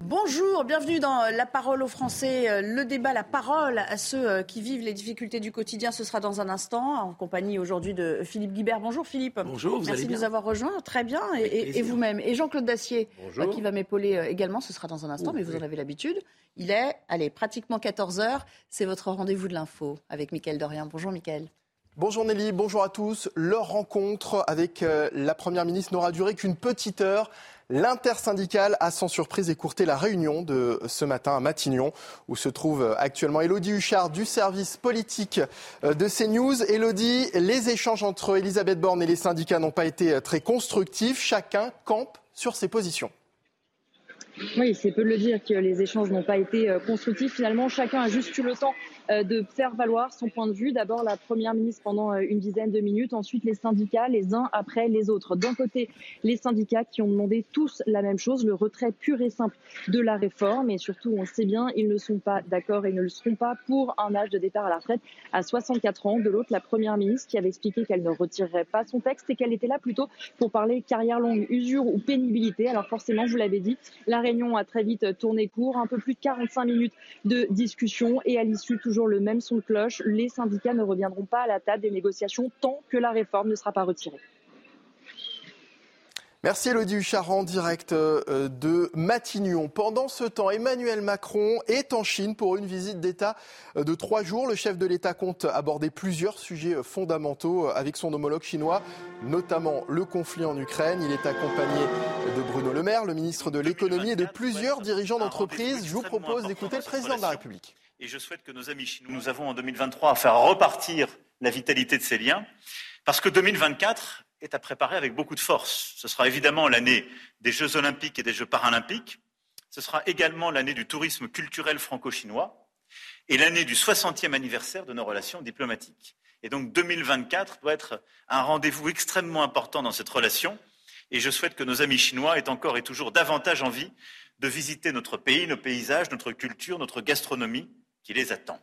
Bonjour, bienvenue dans La Parole aux Français. Euh, Le débat, la parole à ceux euh, qui vivent les difficultés du quotidien, ce sera dans un instant, en compagnie aujourd'hui de Philippe Guibert. Bonjour Philippe. Bonjour, vous Merci allez de bien nous avoir rejoints. Très bien. Et, Avec et- et plaisir. vous-même. Et Jean-Claude Dacier, Bonjour. euh, qui va m'épauler euh, également, ce sera dans un instant, Oh, mais vous oui. en avez l'habitude. Il est, allez, pratiquement 14h. C'est votre rendez-vous de l'info avec Mickaël Dorian. Bonjour Mickaël. Bonjour Nelly, bonjour à tous. Leur rencontre avec euh, la Première ministre n'aura duré qu'une petite heure. L'intersyndicale a sans surprise écourté la réunion de ce matin à Matignon, où se trouve actuellement Elodie Huchard du service politique euh, de CNews. Elodie, les échanges entre Elisabeth Borne et les syndicats n'ont pas été euh, très constructifs. Chacun campe sur ses positions. Oui, c'est peu de le dire que les échanges n'ont pas été euh, constructifs. Finalement, chacun a juste eu le temps de faire valoir son point de vue. D'abord, la première ministre pendant euh, une dizaine de minutes, ensuite les syndicats, les uns après les autres. D'un côté, les syndicats qui ont demandé tous la même chose, le retrait pur et simple de la réforme. Et surtout, on sait bien, ils ne sont pas d'accord et ne le seront pas pour un âge de départ à la retraite à 64 ans. De l'autre, la première ministre qui avait expliqué qu'elle ne retirerait pas son texte et qu'elle était là plutôt pour parler carrière longue, usure ou pénibilité. Alors forcément, vous l'avez dit, la réunion a très vite tourné court, un peu plus de 45 minutes de discussion et à l'issue, toujours le même son de cloche, les syndicats ne reviendront pas à la table des négociations tant que la réforme ne sera pas retirée. Merci Elodie Huchard en direct euh, de Matignon. Pendant ce temps, Emmanuel Macron est en Chine pour une visite d'État euh, de trois jours. Le chef de l'État compte aborder plusieurs sujets euh, fondamentaux avec son homologue chinois, notamment le conflit en Ukraine. Il est accompagné de Bruno Le Maire, le ministre de l'économie et de plusieurs dirigeants d'entreprise. Je vous propose d'écouter le président de la République. Et je souhaite que nos amis chinois, nous avons en 2023 à faire repartir la vitalité de ces liens, parce que 2024 est à préparer avec beaucoup de force. Ce sera évidemment l'année des Jeux olympiques et des Jeux paralympiques. Ce sera également l'année du tourisme culturel franco-chinois et l'année du 60e anniversaire de nos relations diplomatiques. Et donc 2024 doit être un rendez-vous extrêmement important dans cette relation. Et je souhaite que nos amis chinois aient encore et toujours davantage envie de visiter notre pays, nos paysages, notre culture, notre gastronomie qui les attend.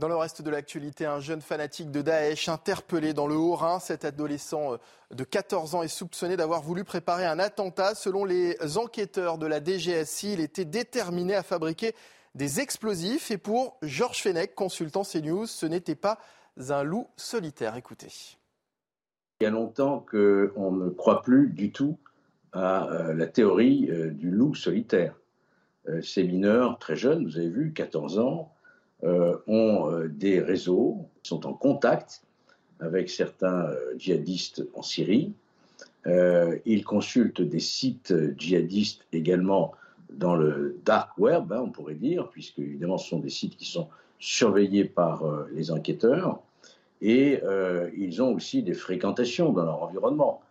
Dans le reste de l'actualité, un jeune fanatique de Daesh interpellé dans le Haut-Rhin. Cet adolescent euh, de 14 ans est soupçonné d'avoir voulu préparer un attentat. Selon les enquêteurs de la DGSI, il était déterminé à fabriquer des explosifs. Et pour Georges Fenech, consultant CNews, ce n'était pas un loup solitaire. Écoutez. Il y a longtemps qu'on ne croit plus du tout à euh, la théorie euh, du loup solitaire. Euh, ces mineurs très jeunes, vous avez vu, 14 ans, euh, ont euh, des réseaux, sont en contact avec certains djihadistes en Syrie. Ils consultent des sites djihadistes également dans le dark web, hein, on pourrait dire, puisque évidemment ce sont des sites qui sont surveillés par les enquêteurs. Et ils ont aussi des fréquentations dans leur environnement.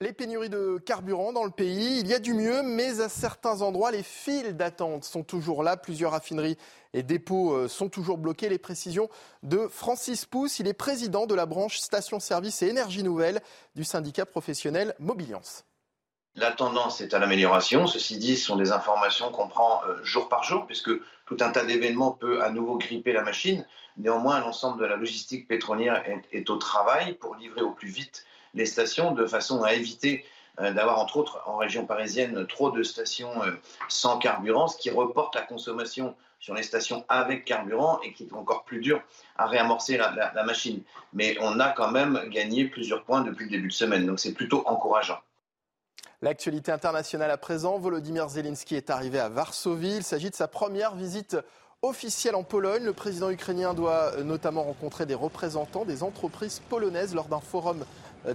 Les pénuries de carburant dans le pays, il y a du mieux, mais à certains endroits, les files d'attente sont toujours là. Plusieurs raffineries et dépôts euh, sont toujours bloqués. Les précisions de Francis Pousse, il est président de la branche station-service et énergie nouvelle du syndicat professionnel Mobiliance. La tendance est à l'amélioration. Ceci dit, ce sont des informations qu'on prend euh, jour par jour, puisque tout un tas d'événements peut à nouveau gripper la machine. Néanmoins, l'ensemble de la logistique pétrolière est, est au travail pour livrer au plus vite les stations de façon à éviter euh, d'avoir, entre autres, en région parisienne, trop de stations euh, sans carburant, ce qui reporte la consommation sur les stations avec carburant et qui est encore plus dur à réamorcer la, machine. Mais on a quand même gagné plusieurs points depuis le début de semaine, donc c'est plutôt encourageant. L'actualité internationale à présent, Volodymyr Zelensky est arrivé à Varsovie. Il s'agit de sa première visite officielle en Pologne. Le président ukrainien doit notamment rencontrer des représentants des entreprises polonaises lors d'un forum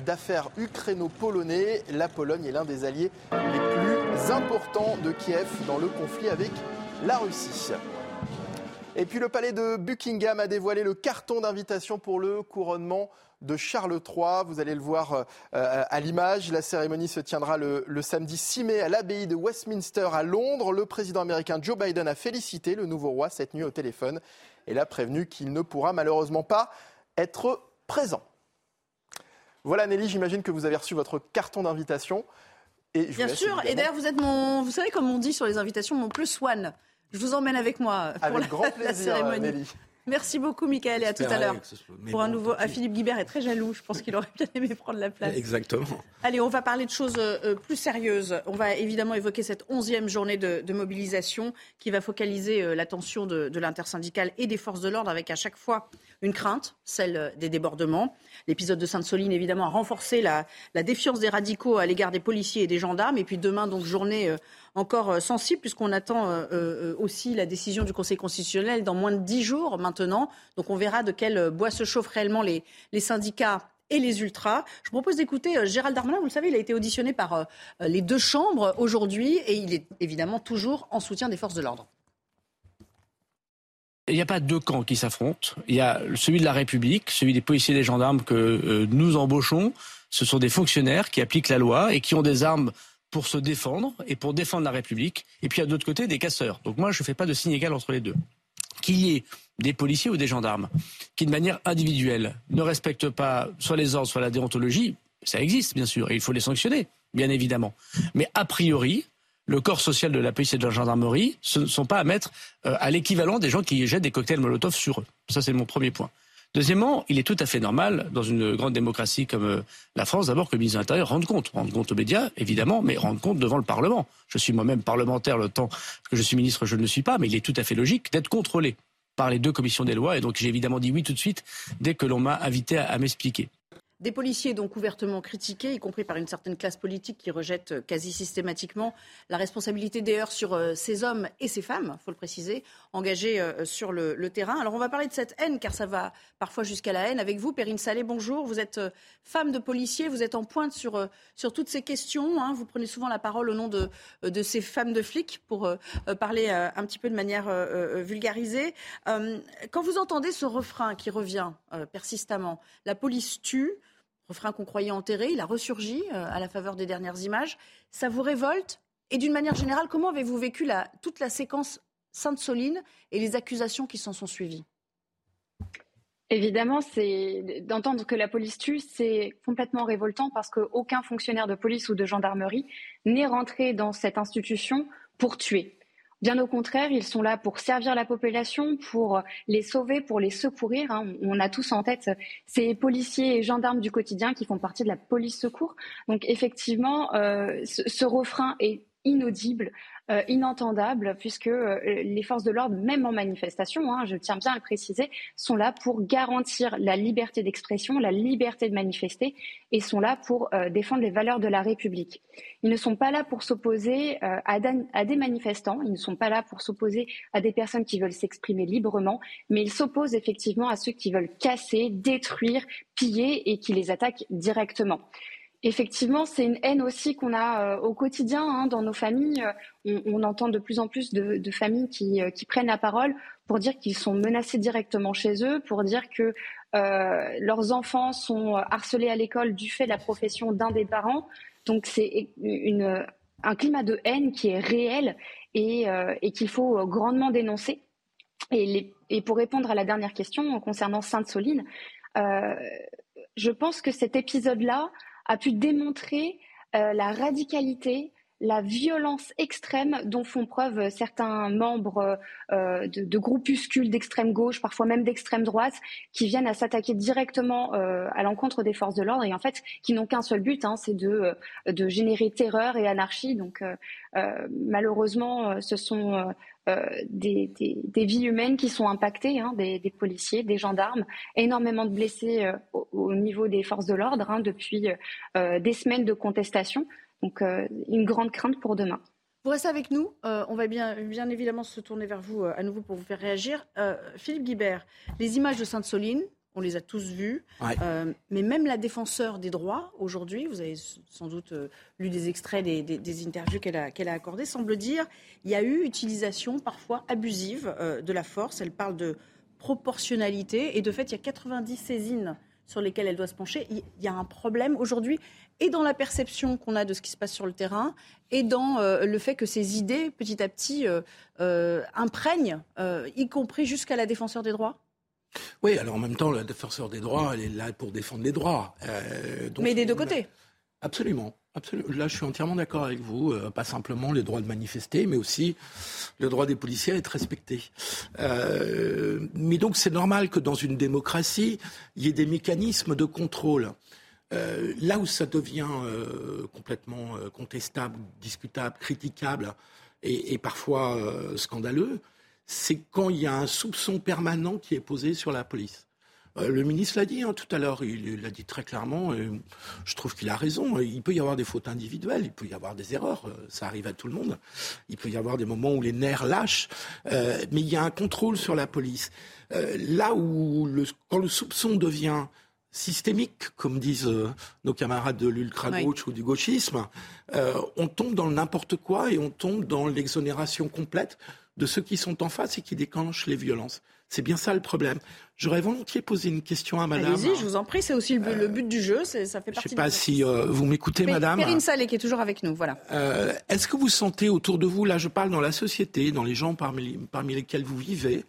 d'affaires ukraino-polonais. La Pologne est l'un des alliés les plus importants de Kiev dans le conflit avec la Russie. Et puis le palais de Buckingham a dévoilé le carton d'invitation pour le couronnement de Charles III. Vous allez le voir à l'image. La cérémonie se tiendra le, le samedi 6 mai à l'abbaye de Westminster à Londres. Le président américain Joe Biden a félicité le nouveau roi cette nuit au téléphone et l'a prévenu qu'il ne pourra malheureusement pas être présent. Voilà Nelly, j'imagine que vous avez reçu votre carton d'invitation. Et Bien sûr, et d'ailleurs vous êtes mon, vous savez comme on dit sur les invitations, mon plus one. Je vous emmène avec moi pour la, grand plaisir, cérémonie. Nelly. Merci beaucoup, Michael, et à tout à l'heure. Pour un nouveau. Ah, Philippe Guibert est très jaloux. Je pense qu'il aurait bien aimé prendre la place. Exactement. Allez, on va parler de choses euh, plus sérieuses. On va évidemment évoquer cette onzième journée de, mobilisation qui va focaliser euh, l'attention de, de l'intersyndicale et des forces de l'ordre avec à chaque fois une crainte, celle des débordements. L'épisode de Sainte-Soline, évidemment, a renforcé la, défiance des radicaux à l'égard des policiers et des gendarmes. Et puis demain, donc, journée euh, encore euh, sensible, puisqu'on attend euh, aussi la décision du Conseil constitutionnel dans moins de dix jours maintenant. Donc on verra de quel bois se chauffent réellement les, les syndicats et les ultras. Je vous propose d'écouter Gérald Darmanin. Vous le savez, il a été auditionné par les deux chambres aujourd'hui et il est évidemment toujours en soutien des forces de l'ordre. Il n'y a pas deux camps qui s'affrontent. Il y a celui de la République, celui des policiers et des gendarmes que euh, nous embauchons. Ce sont des fonctionnaires qui appliquent la loi et qui ont des armes pour se défendre et pour défendre la République. Et puis, a d'autre côté, des casseurs. Donc moi, je ne fais pas de signe égal entre les deux. Qu'il y ait des policiers ou des gendarmes qui, de manière individuelle, ne respectent pas soit les ordres, soit la déontologie, ça existe, bien sûr, et il faut les sanctionner, bien évidemment. Mais a priori, le corps social de la police et de la gendarmerie ne sont pas à mettre euh, à l'équivalent des gens qui jettent des cocktails Molotov sur eux. Ça, c'est mon premier point. Deuxièmement, il est tout à fait normal, dans une grande démocratie comme euh, la France, d'abord que le ministre de l'Intérieur rende compte. Rende compte aux médias, évidemment, mais rende compte devant le Parlement. Je suis moi-même parlementaire le temps que je suis ministre, je ne le suis pas, mais il est tout à fait logique d'être contrôlé par les deux commissions des lois. Et donc j'ai évidemment dit oui tout de suite dès que l'on m'a invité à m'expliquer. Des policiers donc ouvertement critiqués, y compris par une certaine classe politique qui rejette euh, quasi systématiquement la responsabilité d'ailleurs sur euh, ces hommes et ces femmes, faut le préciser, engagés euh, sur le, terrain. Alors on va parler de cette haine, car ça va parfois jusqu'à la haine. Avec vous, Perrine Salé, bonjour. Vous êtes femme de policier, vous êtes en pointe sur, sur toutes ces questions. Hein. Vous prenez souvent la parole au nom de, de ces femmes de flics pour parler un petit peu de manière vulgarisée. quand vous entendez ce refrain qui revient persistamment, la police tue, refrain qu'on croyait enterré, il a ressurgi euh, à la faveur des dernières images. Ça vous révolte? Et d'une manière générale, comment avez-vous vécu la, toute la séquence Sainte-Soline et les accusations qui s'en sont suivies? Évidemment, c'est d'entendre que la police tue, c'est complètement révoltant parce qu'aucun fonctionnaire de police ou de gendarmerie n'est rentré dans cette institution pour tuer. Bien au contraire, ils sont là pour servir la population, pour les sauver, pour les secourir. Hein. On a tous en tête ces policiers et gendarmes du quotidien qui font partie de la police secours. Donc effectivement, euh, ce, refrain est inaudible. Euh, inentendable puisque euh, les forces de l'ordre, même en manifestation, hein, je tiens bien à préciser, sont là pour garantir la liberté d'expression, la liberté de manifester et sont là pour euh, défendre les valeurs de la République. Ils ne sont pas là pour s'opposer à, à, des manifestants, ils ne sont pas là pour s'opposer à des personnes qui veulent s'exprimer librement, mais ils s'opposent effectivement à ceux qui veulent casser, détruire, piller et qui les attaquent directement. Effectivement, c'est une haine aussi qu'on a euh, au quotidien hein, dans nos familles. On, entend de plus en plus de, familles euh, qui, prennent la parole pour dire qu'ils sont menacés directement chez eux, pour dire que euh, leurs enfants sont harcelés à l'école du fait de la profession d'un des parents. Donc c'est un climat de haine qui est réel et, qu'il faut grandement dénoncer. Et, pour répondre à la dernière question concernant Sainte-Soline, je pense que cet épisode-là a pu démontrer euh, la radicalité, la violence extrême dont font preuve certains membres euh, de, groupuscules d'extrême gauche, parfois même d'extrême droite, qui viennent à s'attaquer directement euh, à l'encontre des forces de l'ordre et en fait qui n'ont qu'un seul but, hein, c'est de, de générer terreur et anarchie. Donc malheureusement, ce sont euh, des, vies humaines qui sont impactées, hein, des, policiers, des gendarmes, énormément de blessés euh, au, niveau des forces de l'ordre hein, depuis euh, des semaines de contestation. Donc une grande crainte pour demain. Vous restez avec nous. on va bien, bien évidemment se tourner vers vous à nouveau pour vous faire réagir. Philippe Guibert, les images de Sainte-Soline, on les a tous vus. Euh, mais même la défenseur des droits, aujourd'hui, vous avez sans doute euh, lu des extraits des, interviews qu'elle a, qu'elle a accordées, semble dire il y a eu utilisation parfois abusive euh, de la force. Elle parle de proportionnalité. Et de fait, il y a 90 saisines sur lesquels elle doit se pencher. Il y a un problème aujourd'hui et dans la perception qu'on a de ce qui se passe sur le terrain et dans euh, le fait que ces idées, petit à petit, imprègnent, y compris jusqu'à la défenseur des droits Oui, alors en même temps, la défenseur des droits, elle est là pour défendre les droits. Mais des deux côtés Absolument. Absolument. Là, je suis entièrement d'accord avec vous. pas simplement les droits de manifester, mais aussi le droit des policiers à être respecté. mais donc, c'est normal que dans une démocratie, il y ait des mécanismes de contrôle. Euh, là où ça devient euh, complètement euh, contestable, discutable, critiquable et, parfois scandaleux, c'est quand il y a un soupçon permanent qui est posé sur la police. le ministre l'a dit hein, tout à l'heure, il l'a dit très clairement, et je trouve qu'il a raison. Il peut y avoir des fautes individuelles, il peut y avoir des erreurs, ça arrive à tout le monde. Il peut y avoir des moments où les nerfs lâchent, mais il y a un contrôle sur la police. là où, le, quand le soupçon devient systémique, comme disent euh, nos camarades de l'ultra-gauche ou du gauchisme, euh, on tombe dans n'importe quoi et on tombe dans l'exonération complète de ceux qui sont en face et qui déclenchent les violences. C'est bien ça le problème. J'aurais volontiers posé une question à madame. Allez-y, je vous en prie, c'est aussi le, but du jeu, ça fait partie Je ne sais pas si euh, vous m'écoutez, madame. Perrine Salé, qui est toujours avec nous, voilà. Est-ce que vous sentez autour de vous, là je parle dans la société, dans les gens parmi, parmi lesquels vous vivez,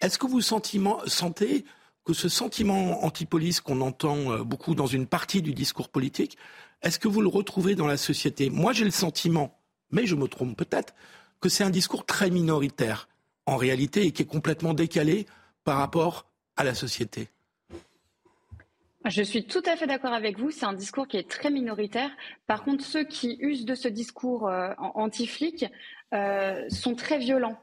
est-ce que vous sentez que ce sentiment anti-police qu'on entend euh, beaucoup dans une partie du discours politique, est-ce que vous le retrouvez dans la société? Moi, j'ai le sentiment, mais je me trompe peut-être, que c'est un discours très minoritaire en réalité et qui est complètement décalé par rapport à la société. Je suis tout à fait d'accord avec vous. C'est un discours qui est très minoritaire. Par contre, ceux qui usent de ce discours euh, anti-flic euh, sont très violents.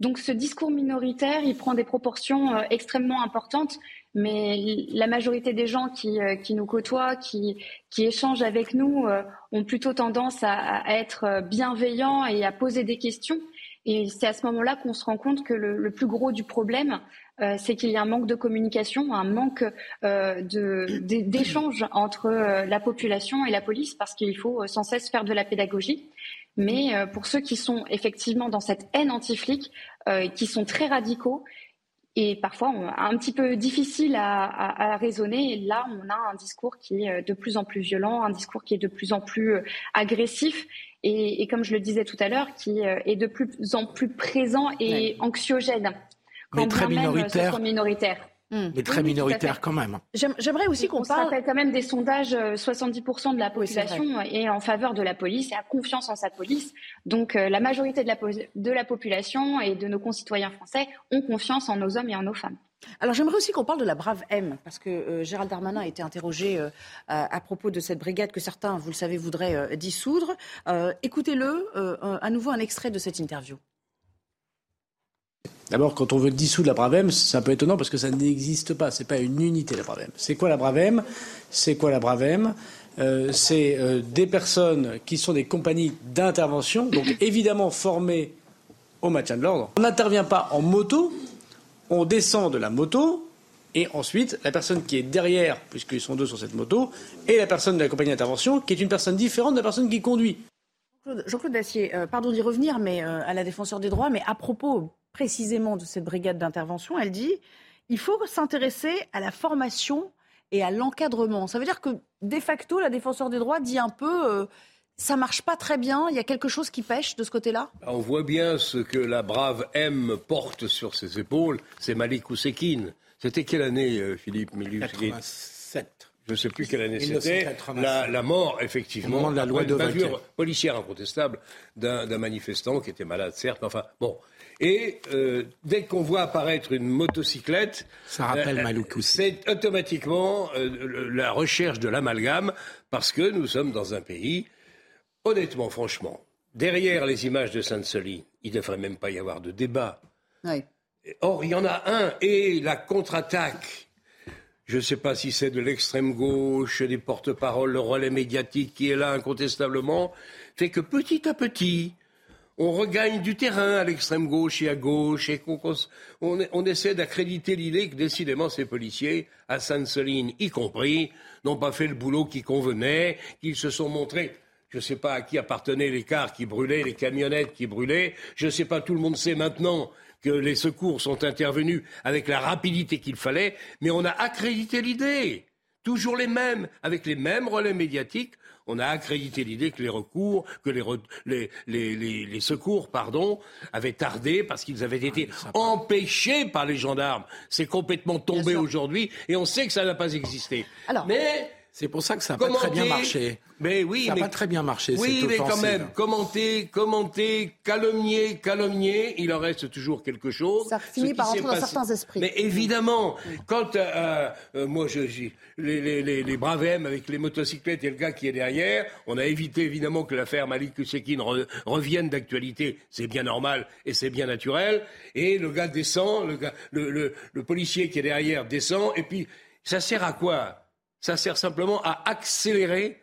Donc ce discours minoritaire, il prend des proportions euh, extrêmement importantes, mais la majorité des gens qui, euh, nous côtoient, qui, échangent avec nous, euh, ont plutôt tendance à, être bienveillants et à poser des questions. Et c'est à ce moment-là qu'on se rend compte que le, plus gros du problème, c'est qu'il y a un manque de communication, un manque d'échange entre la population et la police, parce qu'il faut sans cesse faire de la pédagogie. Mais euh, pour ceux qui sont effectivement dans cette haine anti-flic, euh, qui sont très radicaux et parfois un petit peu difficile à, raisonner, là on a un discours qui est de plus en plus violent, un discours qui est de plus en plus euh, agressif et, comme je le disais tout à l'heure, qui est de plus en plus présent et anxiogène. Quand Mais très minoritaire. minoritaire. Hmm. mais très minoritaire quand même. J'aimerais aussi qu'on parle. rappelle quand même des sondages, 70% euh, de la population est en faveur de la police et a confiance en sa police. Donc euh, la majorité de la, de la population et de nos concitoyens français ont confiance en nos hommes et en nos femmes. Alors j'aimerais aussi qu'on parle de la brave M, parce que euh, Gérald Darmanin a été interrogé à, propos de cette brigade que certains, vous le savez, voudraient dissoudre. Écoutez-le, à nouveau un extrait de cette interview. D'abord, quand on veut dissoudre la Bravem, c'est un peu étonnant parce que ça n'existe pas. C'est pas une unité la Bravem. C'est quoi la Bravem? C'est quoi la Bravem? Euh, C'est euh, des personnes qui sont des compagnies d'intervention, donc évidemment formées au maintien de l'ordre. On n'intervient pas en moto, on descend de la moto, et ensuite, la personne qui est derrière, puisqu'ils sont deux sur cette moto, et la personne de la compagnie d'intervention, qui est une personne différente de la personne qui conduit. Jean-Claude Dacier, euh, pardon d'y revenir, mais à la défenseur des droits, mais à propos précisément de cette brigade d'intervention, elle dit il faut s'intéresser à la formation et à l'encadrement. Ça veut dire que, de facto, la défenseur des droits dit un peu euh, ça marche pas très bien, il y a quelque chose qui pêche de ce côté-là? On voit bien ce que la brave M porte sur ses épaules, c'est Malik Oussekine. C'était quelle année, euh, Philippe 87. Je ne sais plus quelle année c'était. La, mort, effectivement, de la loi de policière incontestable d'un manifestant qui était malade, certes. Enfin, bon, et euh, dès qu'on voit apparaître une motocyclette, ça rappelle euh, C'est automatiquement euh, la recherche de l'amalgame parce que nous sommes dans un pays, honnêtement, franchement, derrière les images de Sainte-Soline, il ne devrait même pas y avoir de débat. Or, il y en a un et la contre-attaque. Je ne sais pas si c'est de l'extrême gauche, des porte-paroles, le relais médiatique qui est là incontestablement, fait que petit à petit, on regagne du terrain à l'extrême gauche et à gauche et on, essaie d'accréditer l'idée que décidément ces policiers, à Sainte-Soline y compris, n'ont pas fait le boulot qui convenait, qu'ils se sont montrés. Je ne sais pas à qui appartenaient les cars qui brûlaient, les camionnettes qui brûlaient. Je ne sais pas, tout le monde sait maintenant que les secours sont intervenus avec la rapidité qu'il fallait, mais on a accrédité l'idée. toujours les mêmes, avec les mêmes relais médiatiques. On a accrédité l'idée que les recours, que les, les, secours, pardon, avaient tardé parce qu'ils avaient été empêchés par les gendarmes. C'est complètement tombé aujourd'hui et on sait que ça n'a pas existé. Alors, mais c'est pour ça que ça n'a pas très bien marché. Mais oui, ça n'a pas très bien marché. Oui, mais quand même, commenter, commenter, calomnier, calomnier, il en reste toujours quelque chose. Ça finit par entrer dans certains esprits. Mais évidemment, quand euh, euh, moi, je, les, les, les, les bravem avec les motocyclettes et le gars qui est derrière, on a évité évidemment que l'affaire Malik Kusekin revienne d'actualité. C'est bien normal et c'est bien naturel. Et le gars descend, le, gars, le, le, le policier qui est derrière descend, et puis ça sert à quoi? Ça sert simplement à accélérer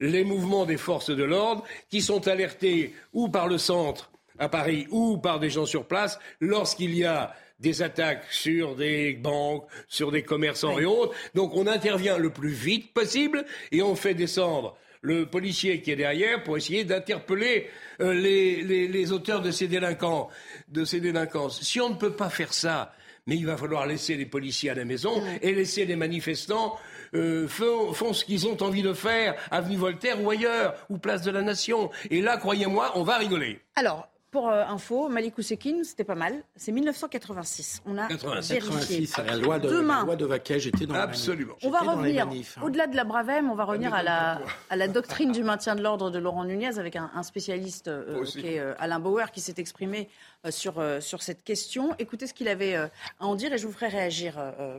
les mouvements des forces de l'ordre qui sont alertés ou par le centre à Paris ou par des gens sur place lorsqu'il y a des attaques sur des banques, sur des commerçants et autres. Donc on intervient le plus vite possible et on fait descendre le policier qui est derrière pour essayer d'interpeller euh, les, les, auteurs de ces délinquants, de ces délinquances. Si on ne peut pas faire ça, mais il va falloir laisser les policiers à la maison et laisser les manifestants euh, font, ce qu'ils ont envie de faire, avenue Voltaire ou ailleurs, ou place de la Nation. Et là, croyez-moi, on va rigoler. Alors, pour euh, info, Malik Ousekine, c'était pas mal. C'est 1986. On a 86, la loi de, Demain, la loi de Vaquet, était dans Absolument. On va revenir, hein. au-delà de la Bravem, on va revenir à la, à la doctrine du maintien de l'ordre de Laurent Nunez avec un, spécialiste euh, qui est Alain Bauer qui s'est exprimé sur, sur cette question. Écoutez ce qu'il avait à en dire et je vous ferai réagir,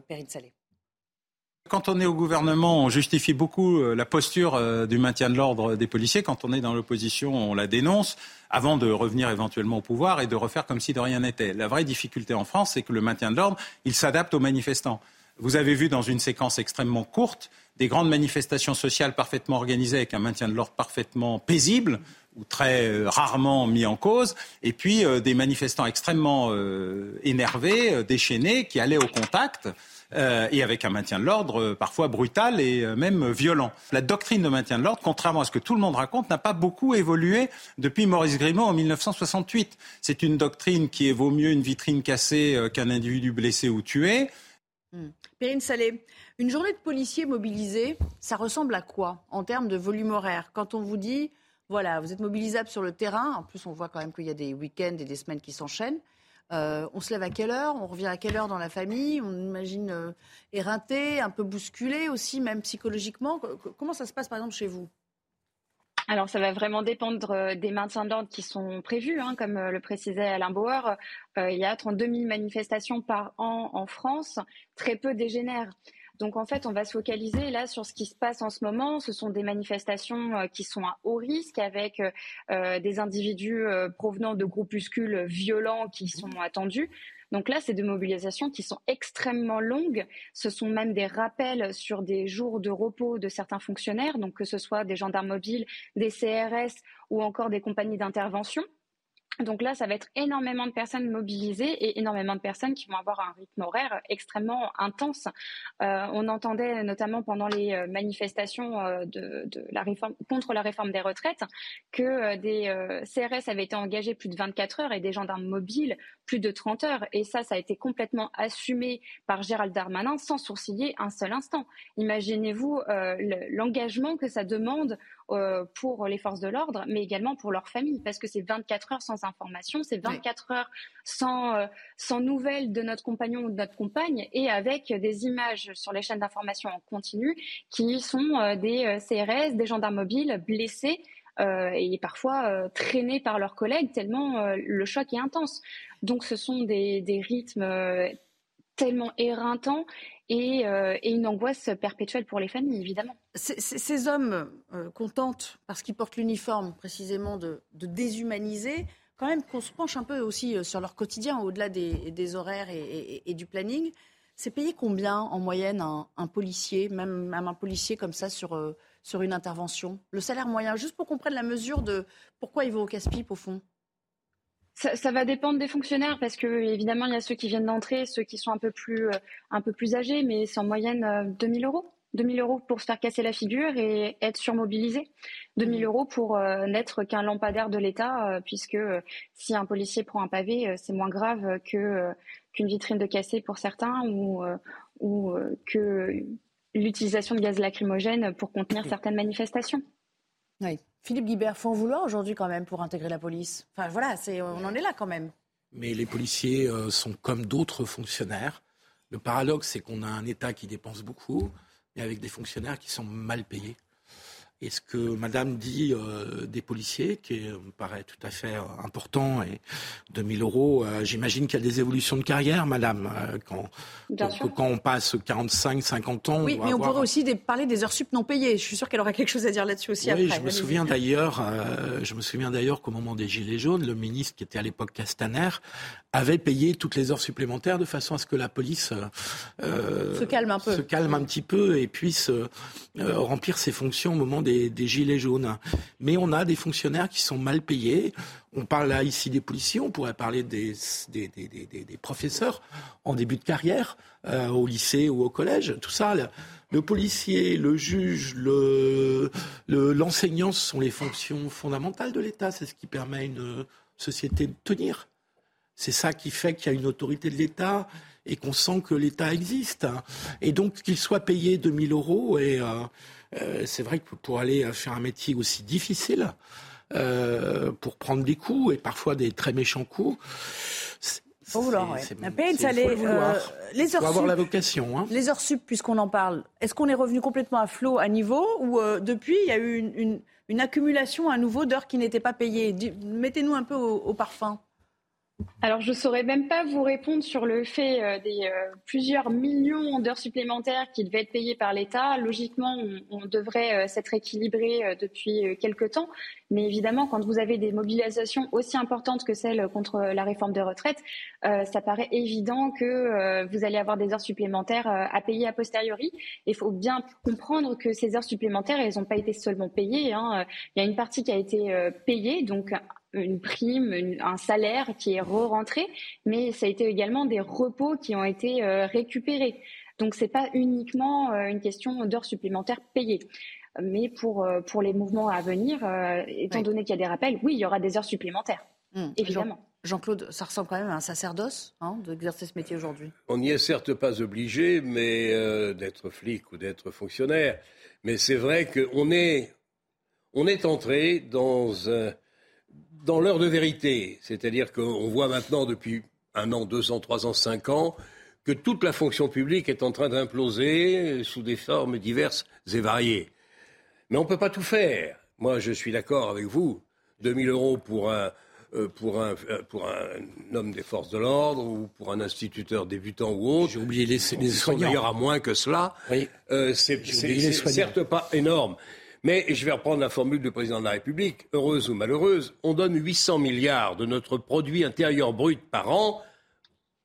Perrine Salé. Quand on est au gouvernement, on justifie beaucoup euh, la posture euh, du maintien de l'ordre des policiers. Quand on est dans l'opposition, on la dénonce avant de revenir éventuellement au pouvoir et de refaire comme si de rien n'était. La vraie difficulté en France, c'est que le maintien de l'ordre, il s'adapte aux manifestants. Vous avez vu dans une séquence extrêmement courte des grandes manifestations sociales parfaitement organisées avec un maintien de l'ordre parfaitement paisible ou très euh, rarement mis en cause, et puis des manifestants extrêmement énervés, déchaînés, qui allaient au contact. Euh, et avec un maintien de l'ordre euh, parfois brutal et euh, même violent. La doctrine de maintien de l'ordre, contrairement à ce que tout le monde raconte, n'a pas beaucoup évolué depuis Maurice Grimaud en 1968. C'est une doctrine qui vaut mieux une vitrine cassée qu'un individu blessé ou tué. Hmm. Périne Salé, une journée de policiers mobilisés, ça ressemble à quoi en termes de volume horaire? Quand on vous dit, voilà, vous êtes mobilisable sur le terrain, en plus on voit quand même qu'il y a des week-ends et des semaines qui s'enchaînent, euh, on se lève à quelle heure? On revient à quelle heure dans la famille? On imagine euh, éreinté, un peu bousculé aussi, même psychologiquement. Comment ça se passe par exemple chez vous? Alors, ça va vraiment dépendre euh, des maintiens d'ordre qui sont prévus. Hein, comme le précisait Alain Bauer, il y a 32 000 manifestations par an en France. Très peu dégénèrent. Donc en fait, on va se focaliser là sur ce qui se passe en ce moment. Ce sont des manifestations euh, qui sont à haut risque avec euh, euh, des individus provenant de groupuscules violents qui sont attendus. Donc là, c'est des mobilisations qui sont extrêmement longues. Ce sont même des rappels sur des jours de repos de certains fonctionnaires, donc que ce soit des gendarmes mobiles, des CRS ou encore des compagnies d'intervention. Donc là, ça va être énormément de personnes mobilisées et énormément de personnes qui vont avoir un rythme horaire extrêmement intense. Euh, on entendait notamment pendant les euh, manifestations euh, de, la contre la réforme des retraites que des CRS avaient été engagés plus de 24 heures et des gendarmes mobiles plus de 30 heures. Et ça, ça a été complètement assumé par Gérald Darmanin sans sourciller un seul instant. Imaginez-vous l'engagement que ça demande pour les forces de l'ordre, mais également pour leurs familles, parce que c'est 24 heures sans information, c'est 24 heures sans, euh, sans nouvelles de notre compagnon ou de notre compagne, et avec des images sur les chaînes d'information en continu qui sont euh, des CRS, des gendarmes mobiles blessés et parfois traînés par leurs collègues tellement le choc est intense. Donc ce sont des, des rythmes tellement éreintants euh, et, une angoisse perpétuelle pour les familles, évidemment. Ces hommes euh, contentent, parce qu'ils portent l'uniforme précisément de, déshumaniser, quand même qu'on se penche un peu aussi euh, sur leur quotidien, au-delà des, horaires et, du planning. C'est payé combien en moyenne un, policier, même, un policier comme ça sur, sur une intervention? Le salaire moyen, juste pour qu'on prenne la mesure de pourquoi il va au casse-pipe au fond? Ça, va dépendre des fonctionnaires parce que évidemment il y a ceux qui viennent d'entrer, ceux qui sont un peu plus euh, un peu plus âgés, mais c'est en moyenne 2000 euh, euros. 2000 euros pour se faire casser la figure et être surmobilisé. 2000 mmh. euros pour euh, n'être qu'un lampadaire de l'État, puisque si un policier prend un pavé, c'est moins grave que qu'une vitrine de cassé pour certains ou ou que l'utilisation de gaz lacrymogène pour contenir certaines manifestations. Oui. Philippe Guibert, faut en vouloir aujourd'hui quand même pour intégrer la police. Enfin voilà, c'est, on en est là quand même. Mais les policiers euh, sont comme d'autres fonctionnaires. Le paradoxe, c'est qu'on a un État qui dépense beaucoup, mais avec des fonctionnaires qui sont mal payés. Et ce que Madame dit euh, des policiers, qui me paraît tout à fait euh, important, et 2000 euros, euh, j'imagine qu'il y a des évolutions de carrière, Madame, euh, quand, Bien quand, sûr. quand on passe 45, 50 ans. Oui, mais on pourrait aussi des- parler des heures sup non payées. Je suis sûre qu'elle aura quelque chose à dire là-dessus aussi Oui, après. je me Allez-y. souviens d'ailleurs, je me souviens d'ailleurs qu'au moment des Gilets jaunes, le ministre qui était à l'époque Castaner avait payé toutes les heures supplémentaires de façon à ce que la police Se calme un peu. se calme un petit peu et puisse remplir ses fonctions au moment des, Gilets jaunes. Mais on a des fonctionnaires qui sont mal payés. On parle là ici des policiers, on pourrait parler des, professeurs en début de carrière euh, au lycée ou au collège. Tout ça, le, policier, le juge, le, le- l'enseignant, ce sont les fonctions fondamentales de l'État. C'est ce qui permet à une société de tenir. C'est ça qui fait qu'il y a une autorité de l'État et qu'on sent que l'État existe. Et donc qu'il soit payé 2000 euros, et euh, euh, c'est vrai que pour aller faire un métier aussi difficile, euh, pour prendre des coups et parfois des très méchants coups, c'est- Faut vouloir, ouais. faut vouloir. euh, les faut heures avoir sup. la vocation. Hein. Les heures sup, puisqu'on en parle, est-ce qu'on est revenu complètement à flot, à niveau, ou euh, depuis, il y a eu une, une- une accumulation à nouveau d'heures qui n'étaient pas payées? Mettez-nous un peu au, au parfum. Alors, je saurais même pas vous répondre sur le fait euh, des euh, plusieurs millions d'heures supplémentaires qui devaient être payées par l'État. Logiquement, on, devrait euh, s'être équilibré depuis euh, quelque temps. Mais évidemment, quand vous avez des mobilisations aussi importantes que celles contre la réforme des retraites, ça paraît évident que vous allez avoir des heures supplémentaires à payer a posteriori. Il faut bien comprendre que ces heures supplémentaires, elles n'ont pas été seulement payées. hein. Il y a une partie qui a été payée, donc une prime, une- un salaire qui est re-rentré, mais ça a été également des repos qui ont été euh, récupérés. Donc c'est pas uniquement euh, une question d'heures supplémentaires payées. Mais pour, euh, pour les mouvements à venir, euh, étant Oui. donné qu'il y a des rappels, oui, il y aura des heures supplémentaires, Hum, évidemment. Jean- Jean-Claude, ça ressemble quand même à un sacerdoce hein, d'exercer ce métier aujourd'hui. On n'y est certes pas obligé, mais euh, d'être flic ou d'être fonctionnaire. Mais c'est vrai qu'on est, on est entré dans, un- dans l'heure de vérité. C'est-à-dire qu'on voit maintenant depuis un an, deux ans, trois ans, cinq ans, que toute la fonction publique est en train d'imploser sous des formes diverses et variées. Mais on ne peut pas tout faire. Moi, je suis d'accord avec vous. 2000 euros pour un, euh, pour, un, euh, pour un homme des forces de l'ordre ou pour un instituteur débutant ou autre. J'ai oublié les, soignants. d'ailleurs à moins que cela. Oui. Euh, c'est certes pas énorme. Mais je vais reprendre la formule du président de la République, heureuse ou malheureuse, on donne 800 milliards de notre produit intérieur brut par an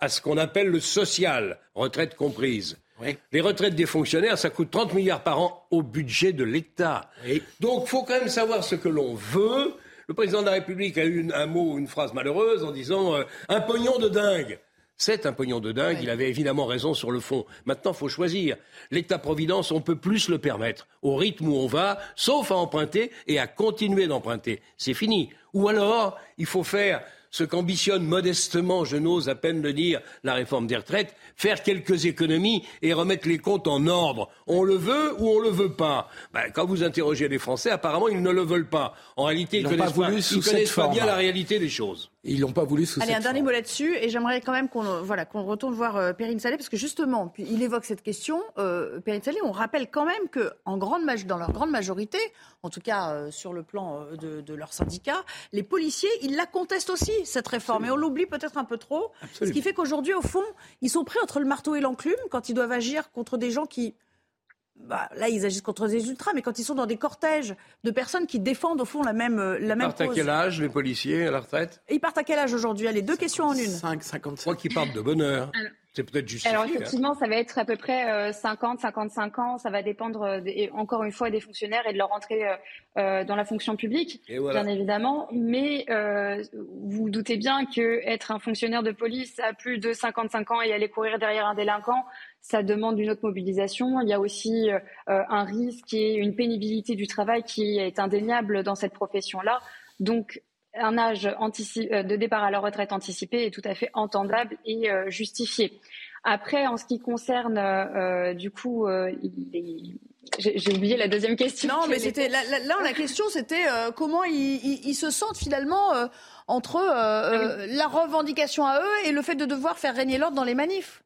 à ce qu'on appelle le social, retraite comprise. Oui. Les retraites des fonctionnaires, ça coûte 30 milliards par an au budget de l'État. Oui. Donc, faut quand même savoir ce que l'on veut. Le président de la République a eu un mot, une phrase malheureuse en disant euh, un pognon de dingue. C'est un pognon de dingue. Il avait évidemment raison sur le fond. Maintenant, faut choisir. L'État-providence, on peut plus le permettre. Au rythme où on va, sauf à emprunter et à continuer d'emprunter. C'est fini. Ou alors, il faut faire ce qu'ambitionne modestement, je n'ose à peine le dire, la réforme des retraites, faire quelques économies et remettre les comptes en ordre. On le veut ou on le veut pas? Ben, Quand vous interrogez les Français, apparemment, ils ne le veulent pas. En réalité, ils Ils n'ont connaissent pas pas, voulu ils connaissent pas bien la réalité des choses. Ils l'ont pas voulu sous Allez, cette un dernier mot là-dessus, et j'aimerais quand même qu'on euh, voilà, qu'on retourne voir euh, Perrine Salé, parce que justement, puis il évoque cette question. Euh, Perrine Salé, on rappelle quand même que, en grande dans leur grande majorité, en tout cas euh, sur le plan de, de leur syndicat, les policiers, ils la contestent aussi, cette réforme, et on l'oublie peut-être un peu trop. Ce qui fait qu'aujourd'hui, au fond, ils sont pris entre le marteau et l'enclume quand ils doivent agir contre des gens qui bah, là, ils agissent contre des ultras, mais quand ils sont dans des cortèges de personnes qui défendent au fond la même, euh, la Ils même partent à quel âge, les policiers, à la retraite? Et ils partent à quel âge aujourd'hui? Allez, deux questions en une. 5, Je 55. crois qu'ils partent de bonne heure. C'est peut-être justifié. Alors hein. effectivement, ça va être à peu près euh, 50, 55 ans. Ça va dépendre euh, des- encore une fois des fonctionnaires et de leur entrée euh, euh, dans la fonction publique, voilà. bien évidemment. Mais euh, vous doutez bien que être un fonctionnaire de police à plus de 55 ans et aller courir derrière un délinquant, ça demande une autre mobilisation. Il y a aussi euh, un risque et une pénibilité du travail qui est indéniable dans cette profession-là. Donc un âge de départ à la retraite anticipée est tout à fait entendable et justifié. Après, en ce qui concerne du coup J'ai oublié la deuxième question. Non, mais c'était là, la question, c'était comment ils, se sentent finalement entre ah la revendication à eux et le fait de devoir faire régner l'ordre dans les manifs.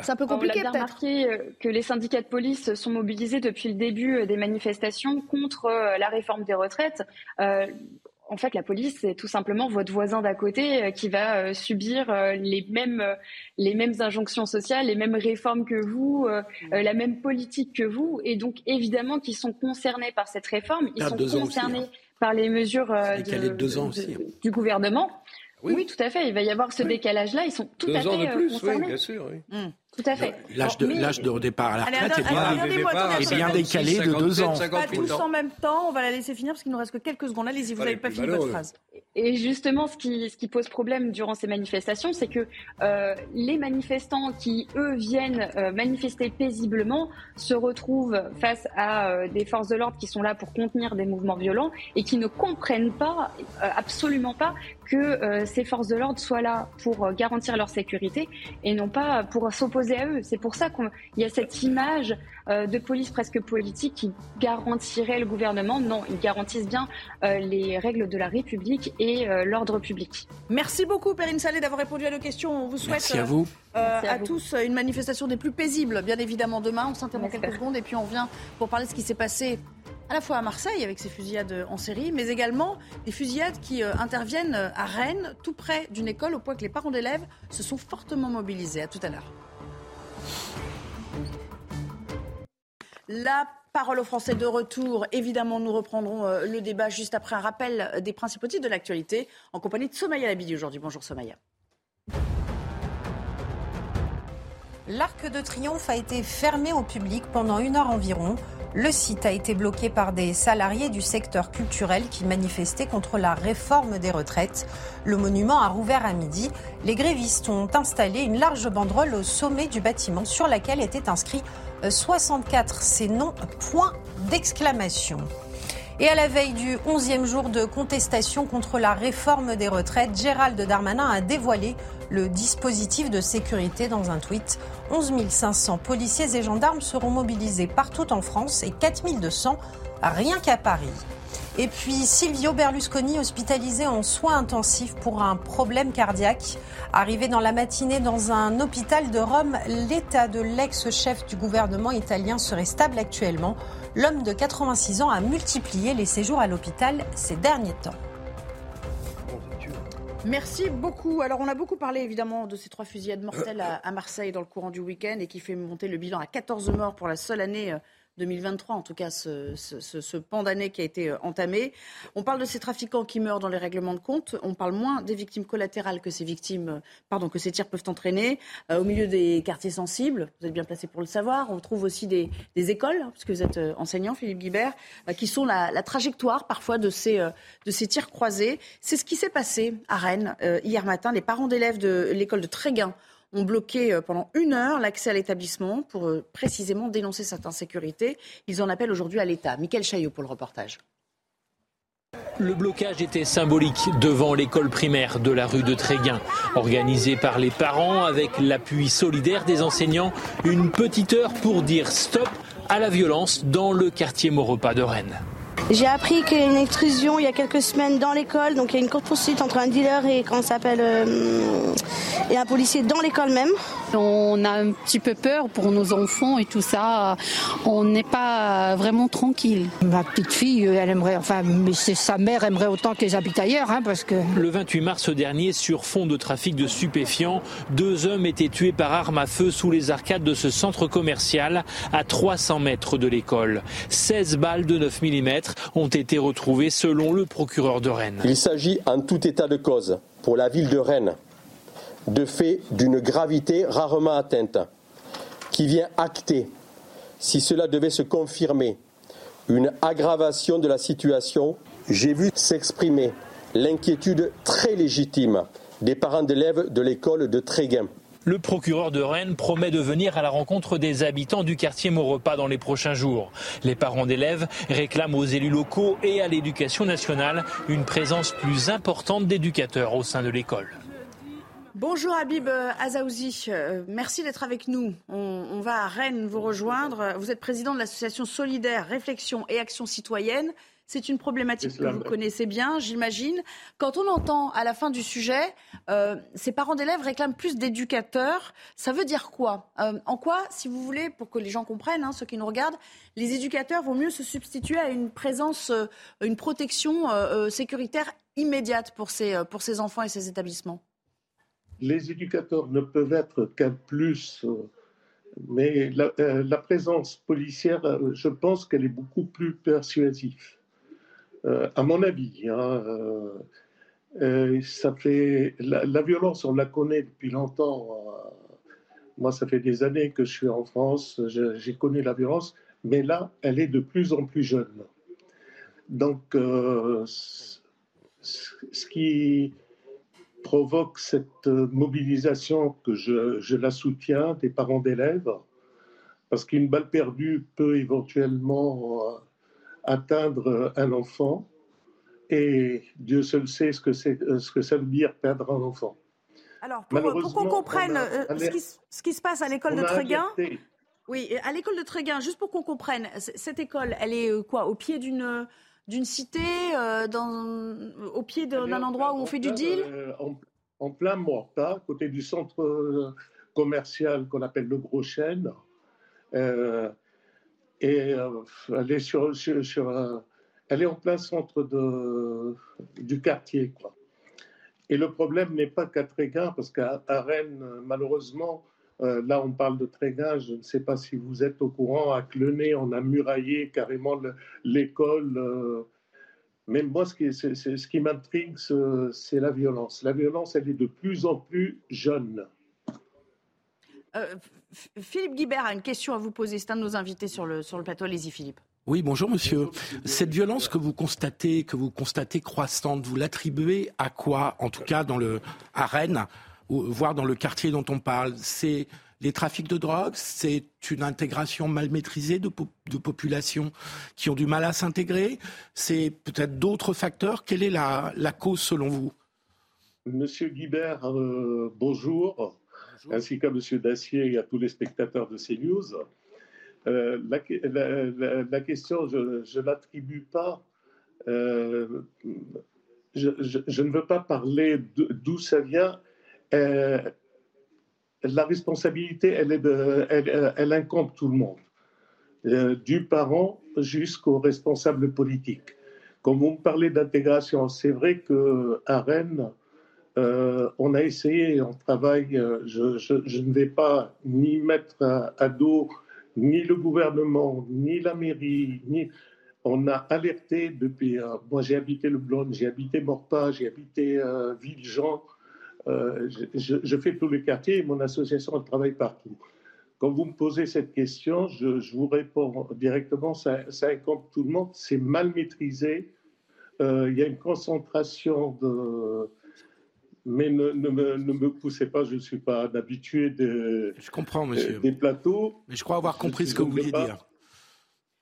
C'est un peu compliqué peut-être. On a remarqué euh, que les syndicats de police sont mobilisés depuis le début euh, des manifestations contre euh, la réforme des retraites. En fait, la police, c'est tout simplement votre voisin d'à côté qui va subir les mêmes, les mêmes injonctions sociales, les mêmes réformes que vous, la même politique que vous, et donc évidemment qu'ils sont concernés par cette réforme, ils sont concernés hein. par les mesures du gouvernement. Oui. tout à fait. Il va y avoir ce décalage-là. Ils sont tout à fait de plus, Oui, bien sûr. Oui. Mmh. Tout à fait. L'âge de, l'âge de départ à la retraite est bien, décalé de deux ans. Pas tous en même temps. On va la laisser finir parce qu'il nous reste que quelques secondes. Allez-y, vous n'avez pas fini votre phrase. Et justement, ce qui, ce qui pose problème durant ces manifestations, c'est que euh, les manifestants qui, eux, viennent euh, manifester paisiblement se retrouvent face à euh, des forces de l'ordre qui sont là pour contenir des mouvements violents et qui ne comprennent pas, absolument pas, que ces forces de l'ordre soient là pour garantir leur sécurité et non pas pour s'opposer à eux. C'est pour ça qu'il y a cette image euh, de police presque politique qui garantirait le gouvernement. Non, ils garantissent bien euh, les règles de la République et euh, l'ordre public. Merci beaucoup, Perrine Salé, d'avoir répondu à nos questions. On vous souhaite à, vous. à, tous une manifestation des plus paisibles, bien évidemment, demain. On s'interrompt quelques secondes et puis on vient pour parler de ce qui s'est passé à la fois à Marseille avec ces fusillades en série, mais également des fusillades qui interviennent à Rennes, tout près d'une école, au point que les parents d'élèves se sont fortement mobilisés. À tout à l'heure. La parole aux Français de retour. Évidemment, nous reprendrons euh, le débat juste après un rappel des principaux titres de l'actualité en compagnie de Somaya Labidi aujourd'hui. Bonjour Somaya. L'Arc de Triomphe a été fermé au public pendant une heure environ. Le site a été bloqué par des salariés du secteur culturel qui manifestaient contre la réforme des retraites. Le monument a rouvert à midi. Les grévistes ont installé une large banderole au sommet du bâtiment sur laquelle était inscrit 64 ces noms, point d'exclamation. Et à la veille du 11e jour de contestation contre la réforme des retraites, Gérald Darmanin a dévoilé le dispositif de sécurité dans un tweet. 11 500 policiers et gendarmes seront mobilisés partout en France et 4 200 rien qu'à Paris. Et puis Silvio Berlusconi hospitalisé en soins intensifs pour un problème cardiaque. Arrivé dans la matinée dans un hôpital de Rome, l'état de l'ex-chef du gouvernement italien serait stable actuellement. L'homme de 86 ans a multiplié les séjours à l'hôpital ces derniers temps. Merci beaucoup. Alors, on a beaucoup parlé évidemment de ces trois fusillades mortelles à, Marseille dans le courant du week-end et qui fait monter le bilan à 14 morts pour la seule année euh, 2023, en tout cas ce, ce, pan d'année qui a été euh, entamé. On parle de ces trafiquants qui meurent dans les règlements de compte. On parle moins des victimes collatérales que ces victimes, euh, pardon, que ces tirs peuvent entraîner. Euh, au milieu des quartiers sensibles, vous êtes bien placé pour le savoir. On trouve aussi des, écoles, hein, puisque vous êtes enseignant, Philippe Guibert, qui sont la, trajectoire parfois de ces, de ces tirs croisés. C'est ce qui s'est passé à Rennes hier matin. Les parents d'élèves de l'école de Tréguin ont bloqué euh, pendant une heure l'accès à l'établissement pour euh, précisément dénoncer cette insécurité. Ils en appellent aujourd'hui à l'État. Michael Chaillot pour le reportage. Le blocage était symbolique devant l'école primaire de la rue de Tréguin. Organisé par les parents avec l'appui solidaire des enseignants, une petite heure pour dire stop à la violence dans le quartier Maurepas de Rennes. J'ai appris qu'il y a une extrusion il y a quelques semaines dans l'école, donc il y a une courte poursuite entre un dealer et comment s'appelle euh, et un policier dans l'école même. On a un petit peu peur pour nos enfants et tout ça. On n'est pas vraiment tranquille. Ma petite fille, elle aimerait, enfin, mais sa mère aimerait autant qu'elle habite ailleurs, hein, parce que. Le 28 mars dernier, sur fond de trafic de stupéfiants, deux hommes étaient tués par arme à feu sous les arcades de ce centre commercial à 300 mètres de l'école. 16 balles de 9 mm ont été retrouvés selon le procureur de Rennes. Il s'agit en tout état de cause pour la ville de Rennes de faits d'une gravité rarement atteinte qui vient acter, si cela devait se confirmer, une aggravation de la situation. J'ai vu s'exprimer l'inquiétude très légitime des parents d'élèves de l'école de Tréguin. Le procureur de Rennes promet de venir à la rencontre des habitants du quartier Maurepas dans les prochains jours. Les parents d'élèves réclament aux élus locaux et à l'éducation nationale une présence plus importante d'éducateurs au sein de l'école. Bonjour Habib Azaouzi, Euh, merci d'être avec nous. On, on va à Rennes vous rejoindre. Vous êtes président de l'association Solidaire, Réflexion et Action Citoyenne. C'est une problématique que vous connaissez bien, j'imagine. Quand on entend à la fin du sujet, euh, ces parents d'élèves réclament plus d'éducateurs, ça veut dire quoi? Euh, En quoi, si vous voulez, pour que les gens comprennent, hein, ceux qui nous regardent, les éducateurs vont mieux se substituer à une présence, euh, une protection euh, euh, sécuritaire immédiate pour ces, euh, pour ces enfants et ces établissements? Les éducateurs ne peuvent être qu'un plus, euh, mais la, euh, la présence policière, euh, je pense qu'elle est beaucoup plus persuasive. Euh, à mon avis, hein, euh, euh, ça fait la, violence, on la connaît depuis longtemps. euh, moi, ça fait des années que je suis en France, j'ai connu la violence, mais là, elle est de plus en plus jeune. Donc, ce qui provoque cette mobilisation que je, la soutiens des parents d'élèves, parce qu'une balle perdue peut éventuellement atteindre un enfant, et Dieu seul sait ce que, euh, ce que ça veut dire perdre un enfant. Alors, pour, pour qu'on comprenne a euh, ce, qui, s- ce qui se passe à l'école de a Tréguin. Oui, à l'école de Tréguin, juste pour qu'on comprenne, cette école, elle est euh, quoi Au pied d'une d'une cité, euh, dans, au pied d'un en endroit où on fait du deal? euh, en, en plein Morta, à côté du centre commercial qu'on appelle le Gros Chêne. Euh, et euh, euh, elle est en plein centre du quartier. Et le problème n'est pas qu'à Tréguin, parce qu'à Rennes, malheureusement, euh, là on parle de Tréguin, je ne sais pas si vous êtes au courant, à Clenay, on a muraillé carrément le- l'école. mais moi, ce qui, m'intrigue, c'est la violence. La violence, elle est de plus en plus jeune. Euh, Philippe Guibert a une question à vous poser. C'est un de nos invités sur le, sur le plateau. Allez-y, Philippe. Oui, bonjour monsieur. Cette violence que vous constatez, que vous constatez croissante, vous l'attribuez à quoi En tout cas, dans le à Rennes, ou voire dans le quartier dont on parle, c'est les trafics de drogue, c'est une intégration mal maîtrisée de, po- de populations qui ont du mal à s'intégrer, c'est peut-être d'autres facteurs? Quelle est la, la cause selon vous? Monsieur Guibert, euh, bonjour, ainsi qu'à Monsieur Dacier et à tous les spectateurs de CNews. Euh, la, question, je ne l'attribue pas. euh, je, ne veux pas parler d'où ça vient. Euh, la responsabilité, elle, incombe tout le monde, euh, du parent jusqu'aux responsables politiques. Comme vous me parlez d'intégration, c'est vrai qu'à Rennes, euh, on a essayé, on travaille, euh, je, ne vais pas ni mettre à, dos ni le gouvernement, ni la mairie. On a alerté depuis... euh, moi, j'ai habité le Blône, j'ai habité Morpas, j'ai habité Villejean. Je, je- fais tous les quartiers et mon association travaille partout. Quand vous me posez cette question, je, vous réponds directement, ça, ça incombe tout le monde, c'est mal maîtrisé. Il y a une concentration de... Mais ne, ne me, ne me poussez pas, je ne suis pas un habitué de, Je comprends, monsieur. des plateaux. Mais je crois avoir compris Je- ce que vous vouliez dire.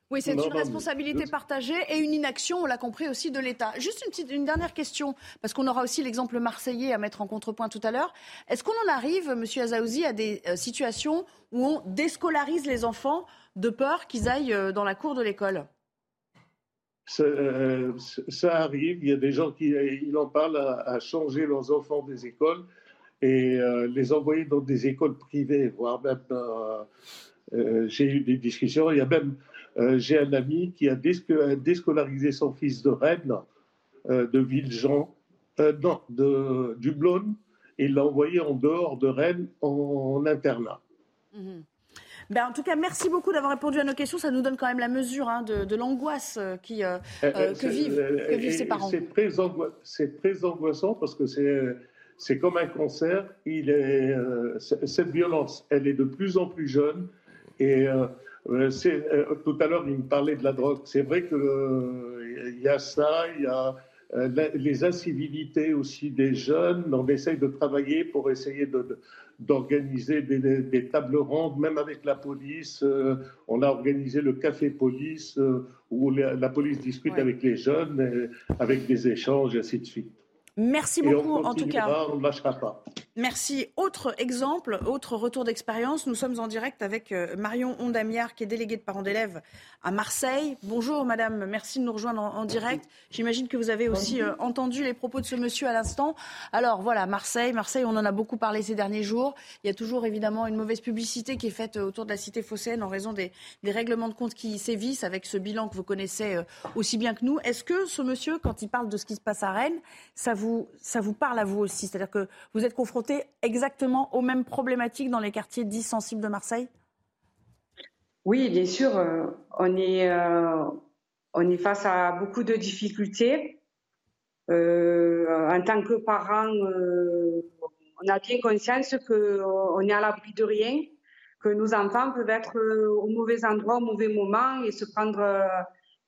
Oui, c'est une responsabilité partagée et une inaction, on l'a compris aussi, de l'État. Juste une, petite, une dernière question, parce qu'on aura aussi l'exemple marseillais à mettre en contrepoint tout à l'heure. Est-ce qu'on en arrive, Monsieur Azaouzi, à des euh, situations où on déscolarise les enfants de peur qu'ils aillent euh, dans la cour de l'école? Euh, ça arrive, il y a des gens qui ils en parlent à, changer leurs enfants des écoles et euh, les envoyer dans des écoles privées, voire même. euh, euh, j'ai eu des discussions, il y a même. euh, j'ai un ami qui a désco- déscolarisé son fils de Rennes, euh, de Villejean, euh, non, de, du Blône, et l'a envoyé en dehors de Rennes en, internat. Mhm. Ben, en tout cas, merci beaucoup d'avoir répondu à nos questions. Ça nous donne quand même la mesure hein, de, de l'angoisse euh, qui, euh, euh, que, vivent, que vivent ces parents. C'est très, angoi- c'est très angoissant parce que c'est, c'est comme un cancer. Il est, euh, c- cette violence, elle est de plus en plus jeune. Et euh, euh, euh, tout à l'heure, il me parlait de la drogue. C'est vrai qu'il y a ça, il y a la- les incivilités aussi des jeunes. On essaye de travailler pour essayer de- de- d'organiser des, tables rondes, même avec la police. Euh, on a organisé le café police, euh, où la, la police discute Ouais. avec les jeunes, euh, avec des échanges, et ainsi de suite. Merci Et beaucoup en tout cas. on ne lâchera pas. Merci. Autre exemple, autre retour d'expérience. Nous sommes en direct avec euh, Marion Ondamiard, qui est déléguée de parents d'élèves à Marseille. Bonjour madame, merci de nous rejoindre en, en direct. J'imagine que vous avez aussi euh, entendu les propos de ce monsieur à l'instant. Alors voilà, Marseille, Marseille, on en a beaucoup parlé ces derniers jours. Il y a toujours évidemment une mauvaise publicité qui est faite euh, autour de la cité phocéenne en raison des, des règlements de compte qui sévissent avec ce bilan que vous connaissez aussi bien que nous. Est-ce que ce monsieur, quand il parle de ce qui se passe à Rennes, ça vous, ça vous parle à vous aussi C'est-à-dire que vous êtes confronté exactement aux mêmes problématiques dans les quartiers dits sensibles de Marseille? Oui, bien sûr, euh, on est, euh, on est face à beaucoup de difficultés. Euh, en tant que parents, euh, on a bien conscience qu'on est à l'abri de rien, que nos enfants peuvent être au mauvais endroit, au mauvais moment et se prendre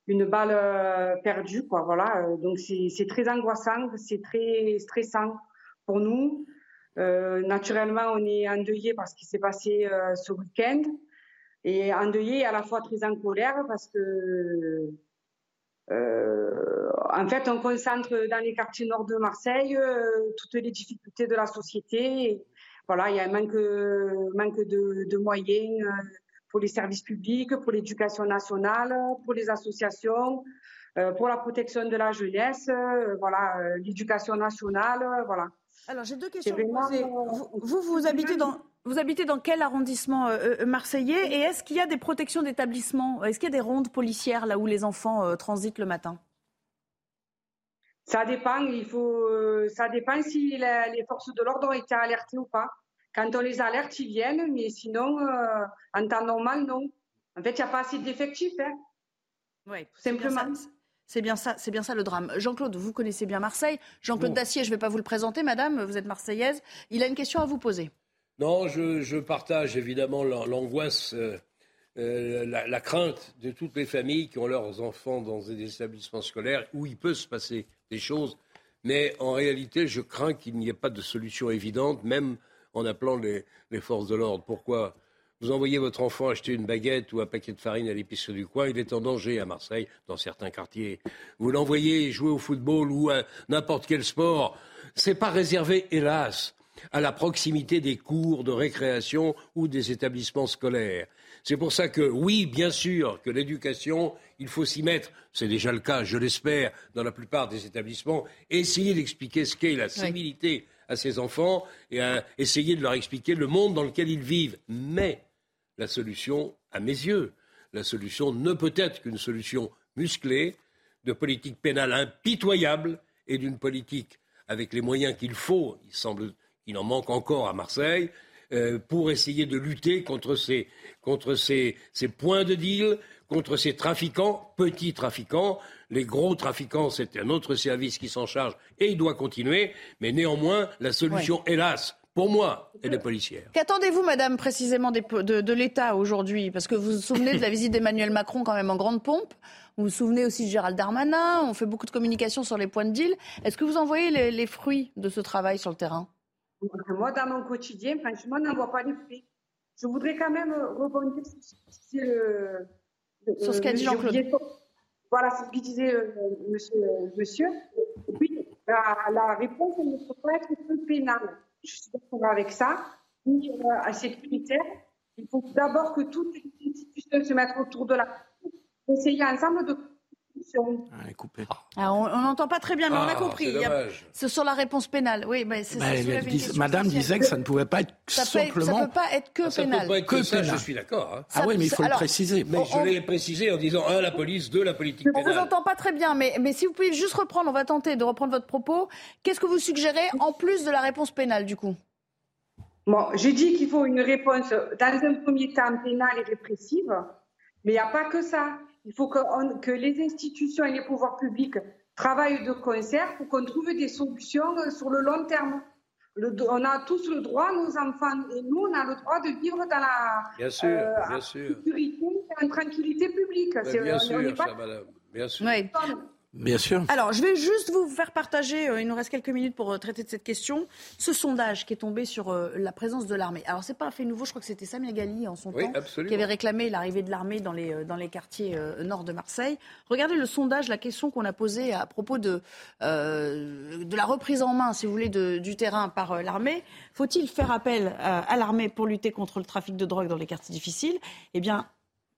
une balle euh, perdue. Quoi, voilà. Euh, Donc c'est très angoissant, c'est très stressant pour nous. Euh, naturellement, on est endeuillé par ce qui s'est passé ce week-end et endeuillé à la fois très en colère parce que en fait on concentre dans les quartiers nord de Marseille toutes les difficultés de la société. Voilà, il y a un manque, manque de, moyens pour les services publics, pour l'éducation nationale, pour les associations, euh, pour la protection de la jeunesse, euh, voilà, euh, l'éducation nationale, voilà. Alors j'ai deux questions vous Vous, vous, habitez dans, vous habitez dans quel arrondissement euh, marseillais? Et est-ce qu'il y a des protections d'établissements Est-ce qu'il y a des rondes policières là où les enfants euh, transitent le matin? Ça dépend, il faut, ça dépend si la- les forces de l'ordre ont été alertées ou pas. Quand on les alerte, ils viennent, mais sinon, euh, en temps normal, non. En fait, il n'y a pas assez d'effectifs, hein, Oui, tout simplement. C'est bien ça, c'est bien ça le drame. Jean-Claude, vous connaissez bien Marseille. Jean-Claude Bon. Dacier, je ne vais pas vous le présenter, madame, vous êtes marseillaise. Il a une question à vous poser. Non, je, je partage évidemment l'an- l'angoisse, euh, euh, la, la crainte de toutes les familles qui ont leurs enfants dans des établissements scolaires où il peut se passer des choses. Mais en réalité, je crains qu'il n'y ait pas de solution évidente, même en appelant les, les forces de l'ordre. Pourquoi Vous envoyez votre enfant acheter une baguette ou un paquet de farine à l'épicerie du coin, il est en danger à Marseille, dans certains quartiers. Vous l'envoyez jouer au football ou à n'importe quel sport. C'est pas réservé, hélas, à la proximité des cours de récréation ou des établissements scolaires. C'est pour ça que, oui, bien sûr, que l'éducation, il faut s'y mettre. C'est déjà le cas, je l'espère, dans la plupart des établissements. Essayer d'expliquer ce qu'est la civilité à ces enfants et à essayer de leur expliquer le monde dans lequel ils vivent. Mais la solution, à mes yeux, la solution ne peut être qu'une solution musclée, de politique pénale impitoyable et d'une politique avec les moyens qu'il faut, il semble qu'il en manque encore à Marseille, euh, pour essayer de lutter contre ces, contre ces, ces points de deal, contre ces trafiquants, petits trafiquants. Les gros trafiquants, c'est un autre service qui s'en charge et il doit continuer. Mais néanmoins, la solution, hélas, pour moi, elle est policière. Qu'attendez-vous, madame, précisément des de, de l'État aujourd'hui? Parce que vous vous souvenez de la visite d'Emmanuel Macron quand même en grande pompe. Vous vous souvenez aussi de Gérald Darmanin. On fait beaucoup de communication sur les points de deal. Est-ce que vous en voyez les, les fruits de ce travail sur le terrain? Moi, dans mon quotidien, franchement, on n'en voit pas les fruits. Je voudrais quand même euh, rebondir sur disait le- Sur ce qu'a dit le Jean-Claude. Voilà, c'est ce que disait euh, monsieur. monsieur. Et puis, la, la réponse ne peut pas être que pénale. Je suis d'accord avec ça. Ni euh, sécuritaire. Il faut d'abord que toutes les institutions se mettent autour de la essayer ensemble de Ah, on on n'entend pas très bien, mais on a Ah, compris. c'est sur la réponse pénale. Oui, mais c'est Bah, dis- Madame disait que ça ne pouvait pas être Ça peut, être- ça simplement. peut pas être que Ah, ça pénal. peut pas être Que que ça, pénal. je suis d'accord. hein. Ah oui, mais il faut alors, le préciser. Mais je l'ai précisé en disant, un, la police, deux, la politique On vous pénale. entend pas très bien, mais, mais si vous pouvez juste reprendre, on va tenter de reprendre votre propos. Qu'est-ce que vous suggérez en plus de la réponse pénale, du coup? Bon, j'ai dit qu'il faut une réponse dans un premier temps pénale et répressive, mais il n'y a pas que ça. Il faut que, on- que les institutions et les pouvoirs publics travaillent de concert pour qu'on trouve des solutions euh, sur le long terme. Le- on a tous le droit, nos enfants et nous, on a le droit de vivre dans la Bien sûr, euh, bien sûr. sécurité et en tranquillité publique. Bien on- on sûr, pas- madame. Bien sûr. Bien sûr. Alors, je vais juste vous faire partager, euh, il nous reste quelques minutes pour euh, traiter de cette question, ce sondage qui est tombé sur euh, la présence de l'armée. Alors, c'est pas un fait nouveau, je crois que c'était Samia Gali en son Oui, temps absolument. qui avait réclamé l'arrivée de l'armée dans les, euh, dans les quartiers euh, nord de Marseille. Regardez le sondage, la question qu'on a posée à propos de, euh, de la reprise en main, si vous voulez, de- du terrain par euh, l'armée. Faut-il faire appel euh, à l'armée pour lutter contre le trafic de drogue dans les quartiers difficiles? Eh bien,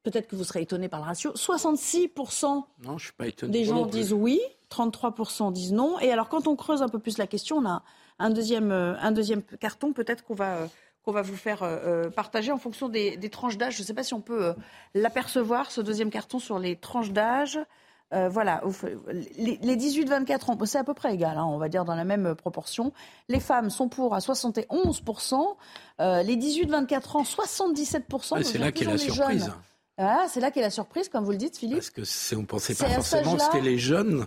peut-être que vous serez étonné par le ratio. 66% Non, je suis pas étonné. des gens disent oui, 33% disent non. Et alors, quand on creuse un peu plus la question, on a un deuxième, euh, un deuxième carton, peut-être qu'on va, euh, qu'on va vous faire euh, partager en fonction des, des tranches d'âge. Je ne sais pas si on peut l'apercevoir, ce deuxième carton, sur les tranches d'âge. Euh, voilà, les, les 18-24 ans, c'est à peu près égal, hein, on va dire dans la même proportion. Les femmes sont pour à 71%, euh, les 18-24 ans, 77%. Ouais, c'est là qu'est la surprise. jeunes. Ah, c'est là qu'est la surprise, comme vous le dites, Philippe. Parce que c'est- on pensait pas forcément que c'était les jeunes.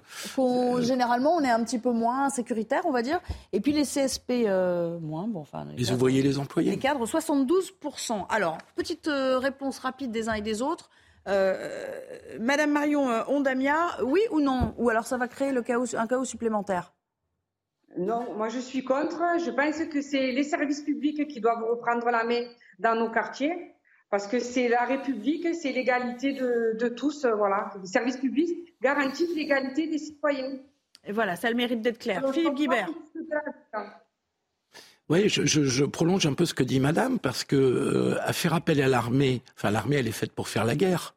généralement, on est un petit peu moins sécuritaire, on va dire. Et puis les CSP, euh, moins. Bon, enfin, Les cadres- ouvriers, les Les employés. cadres, 72%. Alors, petite euh, réponse rapide des uns et des autres. Euh, Madame Marion euh, Ondamia, oui ou non? Ou alors ça va créer le chaos, un chaos supplémentaire? Non, moi je suis contre. Je pense que c'est les services publics qui doivent reprendre la main dans nos quartiers. Parce que c'est la République, c'est l'égalité de, de tous. euh, Voilà. Les services publics garantissent l'égalité des citoyens. Et voilà, ça a le mérite d'être clair. Philippe Guibert. Oui, je, je- je prolonge un peu ce que dit Madame, parce que euh, à faire appel à l'armée, enfin l'armée, elle est faite pour faire la guerre.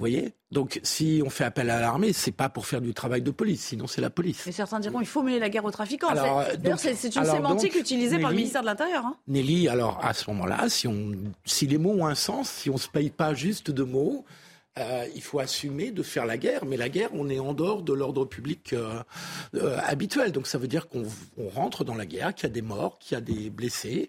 Vous voyez? Donc si on fait appel à l'armée, c'est pas pour faire du travail de police, sinon c'est la police. Mais certains diront il faut mener la guerre aux trafiquants. C'est- euh, c'est une alors sémantique donc, utilisée par le ministère de l'Intérieur. hein. Nelly, alors à ce moment-là, si, on, si les mots ont un sens, si on ne se paye pas juste de mots, euh, il faut assumer de faire la guerre. Mais la guerre, on est en dehors de l'ordre public euh, euh, habituel. Donc ça veut dire qu'on on rentre dans la guerre, qu'il y a des morts, qu'il y a des blessés,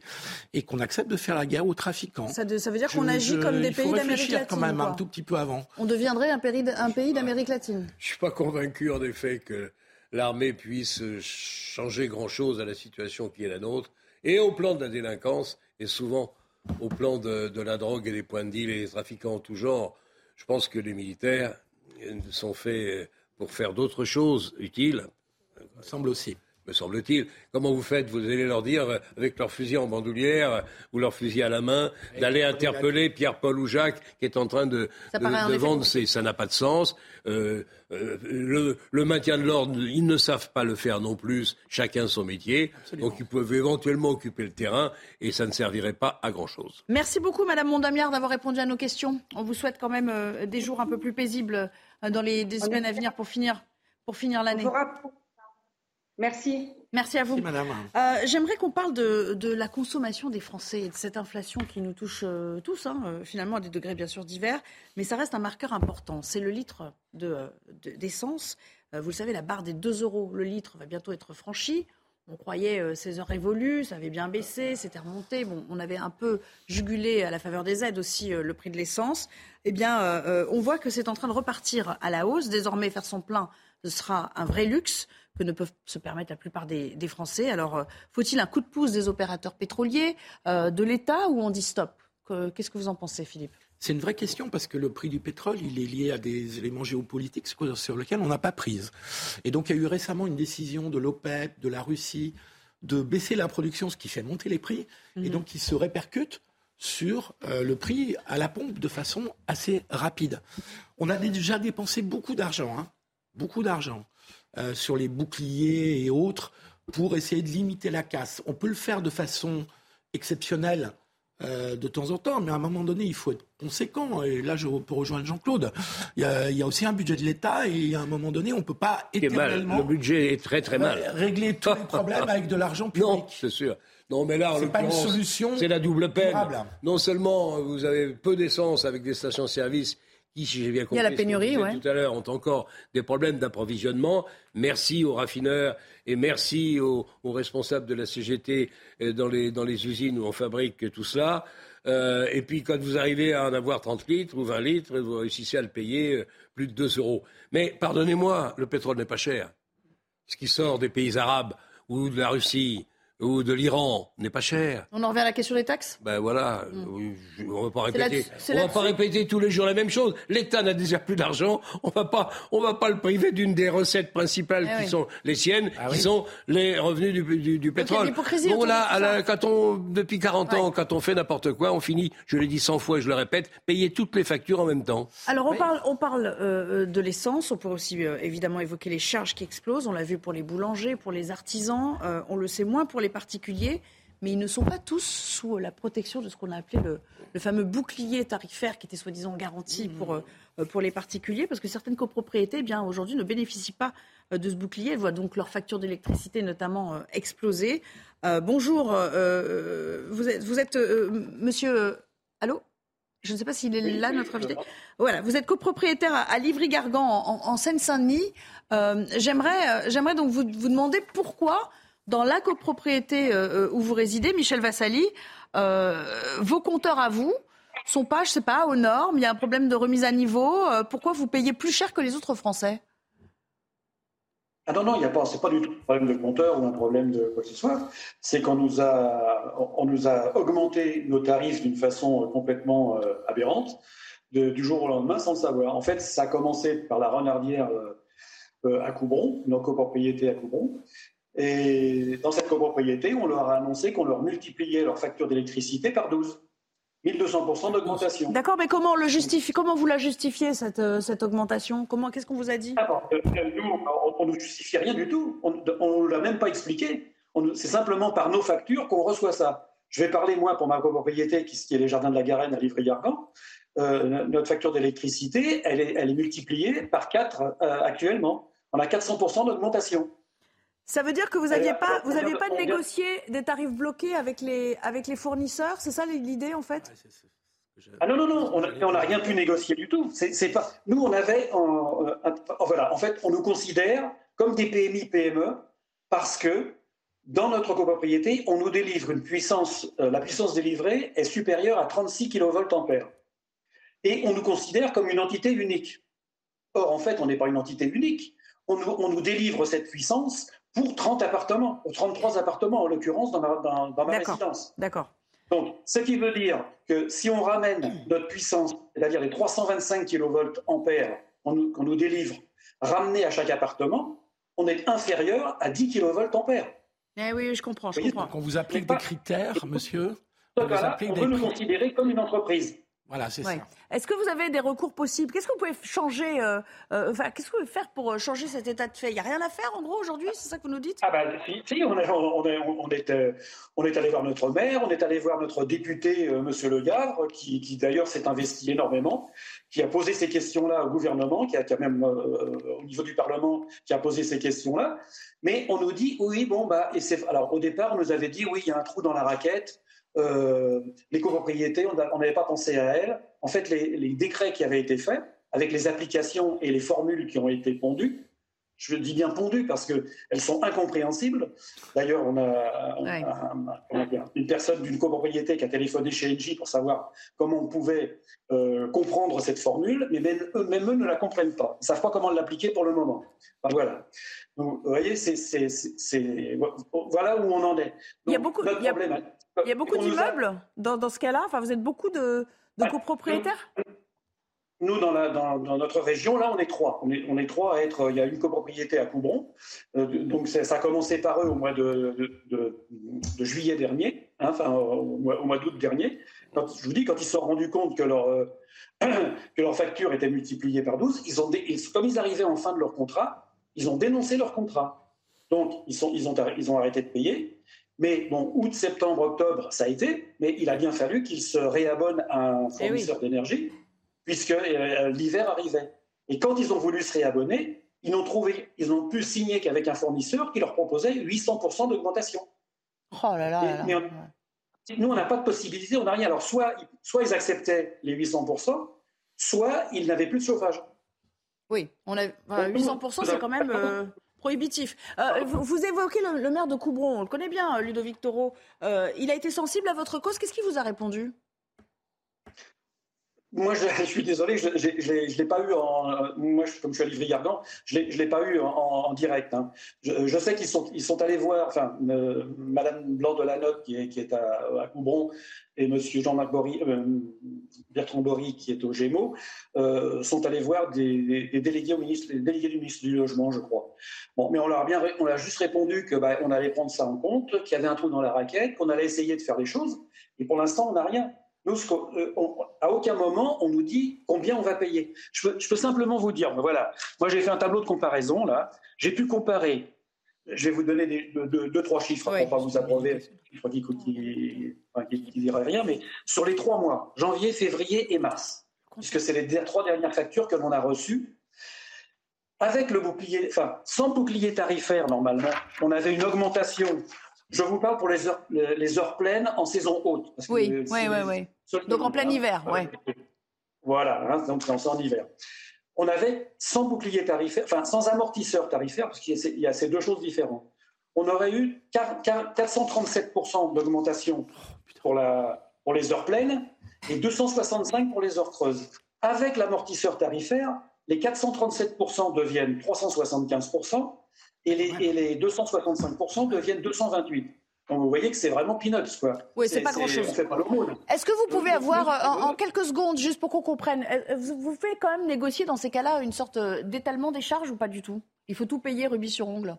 et qu'on accepte de faire la guerre aux trafiquants. Ça, de- ça veut dire qu'on agit je- comme des pays d'Amérique réfléchir latine. quand même quoi. un tout petit peu avant. On deviendrait un pays, d- un pays d'Amérique latine. Je suis pas convaincu en effet que l'armée puisse changer grand-chose à la situation qui est la nôtre, et au plan de la délinquance, et souvent au plan de, de la drogue et des points de deal et des trafiquants en tout genre. Je pense que les militaires euh, sont faits euh, pour faire d'autres choses utiles. Semble aussi. Me semble-t-il. Comment vous faites Vous allez leur dire, euh, avec leur fusil en bandoulière euh, ou leur fusil à la main, d'aller interpeller Pierre-Paul ou Jacques qui est en train de, vendre ses... Ça n'a pas de sens. Euh, euh, le, le maintien de l'ordre, ils ne savent pas le faire non plus, chacun son métier. Donc ils peuvent éventuellement occuper le terrain et ça ne servirait pas à grand-chose. Merci beaucoup, Madame Mondamiard, d'avoir répondu à nos questions. On vous souhaite quand même euh, des jours un peu plus paisibles dans les des semaines à venir pour finir, pour finir l'année. Merci. Merci à vous. Merci, madame. Euh, J'aimerais qu'on parle de, de la consommation des Français et de cette inflation qui nous touche euh, tous, hein, euh, finalement à des degrés bien sûr divers, mais ça reste un marqueur important. C'est le litre de, de- d'essence. Euh, vous le savez, la barre des 2 euros le litre va bientôt être franchie. On croyait euh, ces heures révolues, ça avait bien baissé, c'était remonté. Bon, on avait un peu jugulé à la faveur des aides aussi euh, le prix de l'essence. Eh bien, euh, euh, on voit que c'est en train de repartir à la hausse. Désormais, faire son plein, ce sera un vrai luxe que ne peuvent se permettre la plupart des, des Français. Alors, euh, faut-il un coup de pouce des opérateurs pétroliers, euh, de l'État, ou on dit stop? Que- Qu'est-ce que vous en pensez, Philippe? C'est une vraie question parce que le prix du pétrole, il est lié à des éléments géopolitiques sur sur lesquels on n'a pas prise. Et donc il y a eu récemment une décision de l'OPEP, de la Russie, de baisser la production, ce qui fait monter les prix, et Mhm. donc qui se répercute sur euh, le prix à la pompe de façon assez rapide. On a déjà dépensé beaucoup d'argent, hein, beaucoup d'argent, euh, sur les boucliers et autres pour essayer de limiter la casse. On peut le faire de façon exceptionnelle euh, de temps en temps, mais à un moment donné, il faut être conséquent. Et là, je peux rejoindre Jean-Claude. Il y, a, il y a aussi un budget de l'État, et à un moment donné, on ne peut pas mal. éternellement Le budget est très très mal. régler tous les problèmes avec de l'argent public. Non, c'est sûr. Non, mais là, en C'est pas une solution C'est la double peine. durable. Non seulement vous avez peu d'essence avec des stations-service qui, si j'ai bien compris, Il y a la pénurie, ouais. tout à l'heure, ont encore des problèmes d'approvisionnement. Merci aux raffineurs et merci aux, aux responsables de la CGT euh, dans les, dans les usines où on fabrique tout cela. Euh, et puis quand vous arrivez à en avoir 30 litres ou 20 litres, vous réussissez à le payer euh, plus de 2 euros. Mais pardonnez-moi, le pétrole n'est pas cher ce qui sort des pays arabes ou de la Russie ou de l'Iran n'est pas cher. On en revient à la question des taxes? Ben voilà, je- on va pas répéter, on va pas répéter tous les jours la même chose. L'État n'a déjà plus d'argent, on va pas, on va pas le priver d'une des recettes principales Eh qui oui. sont les siennes, qui oui. sont les revenus du, du, du pétrole. l'hypocrisie Bon là, à la- quand on, depuis 40 ans, quand on fait n'importe quoi, on finit, je l'ai dit 100 fois et je le répète, payer toutes les factures en même temps. Alors on parle, on parle euh, de l'essence, on peut aussi euh, évidemment évoquer les charges qui explosent, on l'a vu pour les boulangers, pour les artisans, euh, on le sait moins pour les particuliers, mais ils ne sont pas tous sous la protection de ce qu'on a appelé le, le fameux bouclier tarifaire qui était soi-disant garanti pour, euh, pour les particuliers, parce que certaines copropriétés eh bien aujourd'hui ne bénéficient pas euh, de ce bouclier, elles voient donc leur facture d'électricité notamment euh, exploser. Bonjour, vous êtes, vous êtes monsieur... allô? Je ne sais pas s'il est là, notre invité. Voilà, vous êtes copropriétaire à, à Livry-Gargan, en, en Seine-Saint-Denis. Euh, J'aimerais euh, donc vous, vous demander pourquoi, dans la copropriété euh, euh, où vous résidez, Michel Vassali, euh, vos compteurs à vous sont pas, je sais pas, aux normes, il y a un problème de remise à niveau. pourquoi vous payez plus cher que les autres Français? Ah non, non, il n'y a pas, du tout un problème de compteur ou un problème de quoi que ce soit. C'est qu'on nous a, nous a augmenté nos tarifs d'une façon complètement aberrante du jour au lendemain sans le savoir. En fait, ça a commencé par la renardière à Coubron, nos copropriétés à Coubron. Et dans cette copropriété, on leur a annoncé qu'on leur multipliait leur facture d'électricité par 12. 1200% d'augmentation. D'accord, mais comment le justifie Comment vous la justifiez cette, euh, cette augmentation? Comment Qu'est-ce qu'on vous a dit? Euh, Nous, on ne justifie rien du tout. On ne l'a même pas expliqué. C'est simplement par nos factures qu'on reçoit ça. Je vais parler, moi, pour ma copropriété, qui, qui est les Jardins de la Garenne à Livry-Gargan. Euh, notre facture d'électricité, elle est, elle est multipliée par 4 actuellement. On a 400% d'augmentation. Ça veut dire que vous Euh, n'aviez pas, alors, vous aviez pas de négocier des tarifs bloqués avec les, avec les fournisseurs C'est ça l'idée en fait? Ah non, non, non, on n'a rien pu négocier du tout. C'est, pas... Nous, on avait. En, euh, un- voilà, en fait, on nous considère comme des PMI, PME parce que dans notre copropriété, on nous délivre une puissance. euh, la puissance délivrée est supérieure à 36 kVA. Et on nous considère comme une entité unique. Or, en fait, on n'est pas une entité unique. On nous, on nous délivre cette puissance pour 30 appartements, ou 33 appartements en l'occurrence dans ma, dans, dans ma résidence. D'accord. Donc, ce qui veut dire que si on ramène notre puissance, c'est-à-dire les 325 kV ampères qu'on nous, délivre, ramenés à chaque appartement, on est inférieur à 10 kV ampères. Eh oui, je comprends, je comprends. On vous applique des critères, monsieur On ce vous cas-là, applique on des veut nous considérer comme une entreprise. Voilà, c'est Ouais. ça. Est-ce que vous avez des recours possibles? Qu'est-ce que vous pouvez changer euh, euh, enfin, Qu'est-ce que vous pouvez faire pour euh, changer cet état de fait? Il n'y a rien à faire en gros aujourd'hui C'est ça que vous nous dites? Ah ben, si, si, on, est, on, est, on, est, euh, on est allé voir notre maire, on est allé voir notre député, euh, Monsieur Le Gavre, qui, qui d'ailleurs s'est investi énormément, qui a posé ces questions-là au gouvernement, qui a, qui a même euh, au niveau du Parlement, qui a posé ces questions-là. Mais on nous dit oui, bon bah, et c'est alors au départ, on nous avait dit oui, il y a un trou dans la raquette. Euh, les copropriétés, on n'avait pas pensé à elles. En fait, les, les décrets qui avaient été faits, avec les applications et les formules qui ont été pondues, je dis bien pondues parce qu'elles sont incompréhensibles. D'ailleurs, on a, on Ouais. une personne d'une copropriété qui a téléphoné chez Engie pour savoir comment on pouvait euh, comprendre cette formule, mais même eux, même eux ne la comprennent pas. Ils ne savent pas comment l'appliquer pour le moment. Enfin, voilà. Donc, vous voyez, c'est, c'est- c'est- c'est- voilà où on en est. Il y a beaucoup, notre il y a, problème, il y a beaucoup a- d'immeubles dans, dans ce cas-là Enfin, vous êtes beaucoup de, de copropriétaires? Nous, dans, la- dans- dans notre région, là, on est trois. On est, on est trois à être. Il y a une copropriété à Coubron. Euh, donc, ça a commencé par eux au mois de, de- de- de juillet dernier, hein, enfin, au mois, au mois d'août dernier. Quand, je vous dis, quand ils se sont rendus compte que leur, euh, que leur facture était multipliée par 12, ils ont ils- comme ils arrivaient en fin de leur contrat, ils ont dénoncé leur contrat. Donc, ils, sont, ils, ont, ils ont arrêté de payer. Mais bon, août, septembre, octobre, ça a été. Mais il a bien fallu qu'ils se réabonnent à un Eh fournisseur d'énergie, puisque euh, l'hiver arrivait. Et quand ils ont voulu se réabonner, ils n'ont trouvé, ils n'ont pu signer qu'avec un fournisseur qui leur proposait 800% d'augmentation. Oh là là. Et- là là. mais on- nous, on n'a pas de possibilité, on n'a rien. Alors, soit, soit ils acceptaient les 800%, soit ils n'avaient plus de chauffage. Oui, on a, voilà, 800%, c'est quand même euh, prohibitif. Euh, vous, évoquez le, le maire de Coubron, on le connaît bien, euh, Ludovic Toro. Euh, il a été sensible à votre cause. Qu'est-ce qu'il vous a répondu? Moi, je, suis désolé, je ne l'ai pas eu en. Moi, je, comme je suis à Livry-Gargan, je ne l'ai pas eu en, direct. Hein. Je, sais qu'ils sont, ils sont allés voir, enfin, euh, Madame Blanc de qui est, à, à Coubron, et Monsieur Jean-Marc euh, Bertrand Bory, qui est au Gémeaux, euh, sont allés voir des, des, des, délégués, au des délégués du ministre du Logement, je crois. Bon, mais on leur a, bien, on a juste répondu qu'on bah, allait prendre ça en compte, qu'il y avait un trou dans la raquette, qu'on allait essayer de faire les choses, et pour l'instant, on n'a rien. Nous, euh, on, à aucun moment, on nous dit combien on va payer. Je peux, je peux simplement vous dire, voilà, moi j'ai fait un tableau de comparaison, là. J'ai pu comparer, je vais vous donner des, deux, deux, trois chiffres pour pas vous abreuver, chiffres qui ne diraient rien, mais sur les trois mois, janvier, février et mars, puisque c'est les trois dernières factures que l'on a reçues, avec le bouclier, enfin, sans bouclier tarifaire, normalement, on avait une augmentation je vous parle pour les heures, les heures pleines en saison haute. Parce oui, oui, oui, oui. Donc en plein hiver, oui. Voilà, hein, donc c'est en hiver. On avait sans bouclier tarifaire, enfin sans amortisseur tarifaire, parce qu'il y a ces deux choses différentes. On aurait eu 437% d'augmentation pour, la, pour les heures pleines et 265 pour les heures creuses. Avec l'amortisseur tarifaire, les 437% deviennent 375% et les, et les 265% deviennent 228. Donc vous voyez que c'est vraiment peanuts, quoi. Oui, c'est pas grand-chose. Est-ce que vous pouvez avoir, en, en, quelques secondes, juste pour qu'on comprenne, vous faites quand même négocier dans ces cas-là une sorte d'étalement des charges ou pas du tout? Il faut tout payer rubis sur ongle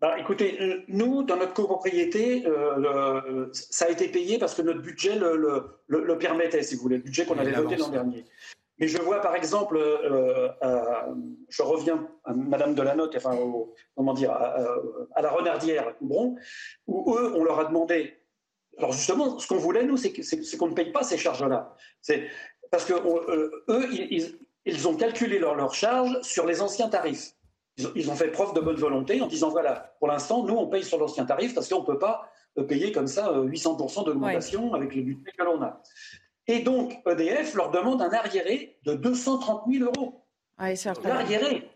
bah, écoutez, nous, dans notre copropriété, euh, le, ça a été payé parce que notre budget le, le, le permettait, si vous voulez, le budget qu'on avait voté l'an dernier. Mais je vois par exemple, euh, euh, je reviens à Madame Delanotte, enfin, au, comment dire, à, à, la Renardière, Coubron, où eux, on leur a demandé. Alors justement, ce qu'on voulait nous, c'est qu'on ne paye pas ces charges-là. C'est parce que on, euh, eux, ils, ils, ont calculé leurs leur charges sur les anciens tarifs. Ils, ils, ont fait preuve de bonne volonté en disant voilà, pour l'instant, nous, on paye sur l'ancien tarif parce qu'on ne peut pas payer comme ça 800% d'augmentation ouais. avec le budget que l'on a. Et donc, EDF leur demande un arriéré de 230 000 euros. Ouais, c'est L'arriéré.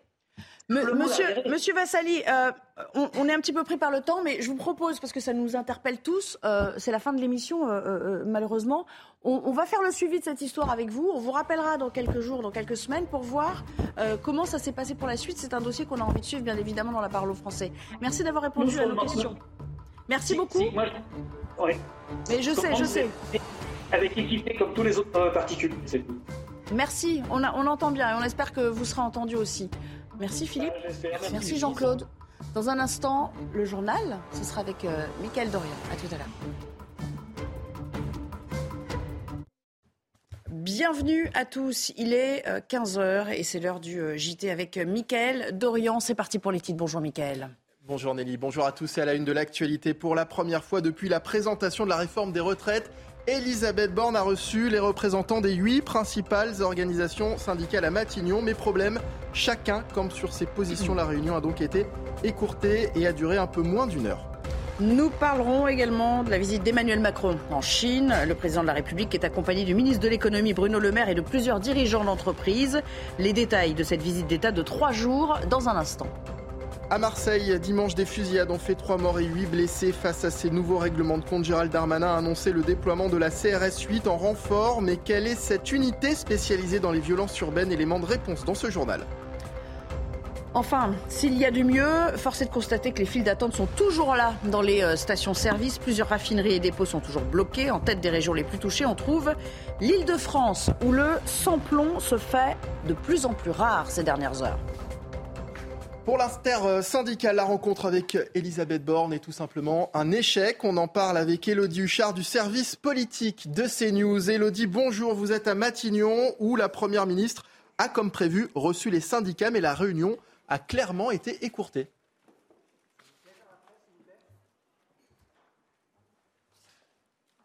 Monsieur, Monsieur Vassali, euh, on, on, est un petit peu pris par le temps, mais je vous propose, parce que ça nous interpelle tous, euh, c'est la fin de l'émission, euh, malheureusement, on, on, va faire le suivi de cette histoire avec vous. On vous rappellera dans quelques jours, dans quelques semaines, pour voir comment ça s'est passé pour la suite. C'est un dossier qu'on a envie de suivre, bien évidemment, dans la parole aux Français. Merci d'avoir répondu à nos questions. Merci si, beaucoup. Si, moi, oui. Mais je sais, je sais avec équité comme tous les autres euh, particuliers. Merci, on, a, on, entend bien et on espère que vous serez entendu aussi. Merci Philippe. Ah, Merci Jean-Claude. Dans un instant, le journal, ce sera avec euh, Mickaël Dorian. À tout à l'heure. Bienvenue à tous. Il est 15h euh, et c'est l'heure du JT avec Mickaël Dorian. C'est parti pour les titres. Bonjour Mickaël. Bonjour Nelly, bonjour à tous et à la une de l'actualité. Pour la première fois depuis la présentation de la réforme des retraites, Elisabeth Borne a reçu les représentants des huit principales organisations syndicales à Matignon. Mais problème, chacun comme sur ses positions. La réunion a donc été écourtée et a duré un peu moins d'une heure. Nous parlerons également de la visite d'Emmanuel Macron en Chine. Le président de la République est accompagné du ministre de l'économie Bruno Le Maire et de plusieurs dirigeants d'entreprise. Les détails de cette visite d'État de trois jours dans un instant. À Marseille, dimanche, des fusillades ont fait trois morts et huit blessés. Face à ces nouveaux règlements de compte, Gérald Darmanin a annoncé le déploiement de la CRS 8 en renfort. Mais quelle est cette unité spécialisée dans les violences urbaines? Élément de réponse dans ce journal. Enfin, s'il y a du mieux, force est de constater que les files d'attente sont toujours là dans les stations-service. Plusieurs raffineries et dépôts sont toujours bloqués. En tête des régions les plus touchées, on trouve l'île de France, où le sans-plomb se fait de plus en plus rare ces dernières heures. Pour l'inter-syndical, la rencontre avec Elisabeth Borne est tout simplement un échec. On en parle avec Elodie Huchard du service politique de CNews. Elodie, bonjour, vous êtes à Matignon où la Première ministre a, comme prévu, reçu les syndicats, mais la réunion a clairement été écourtée.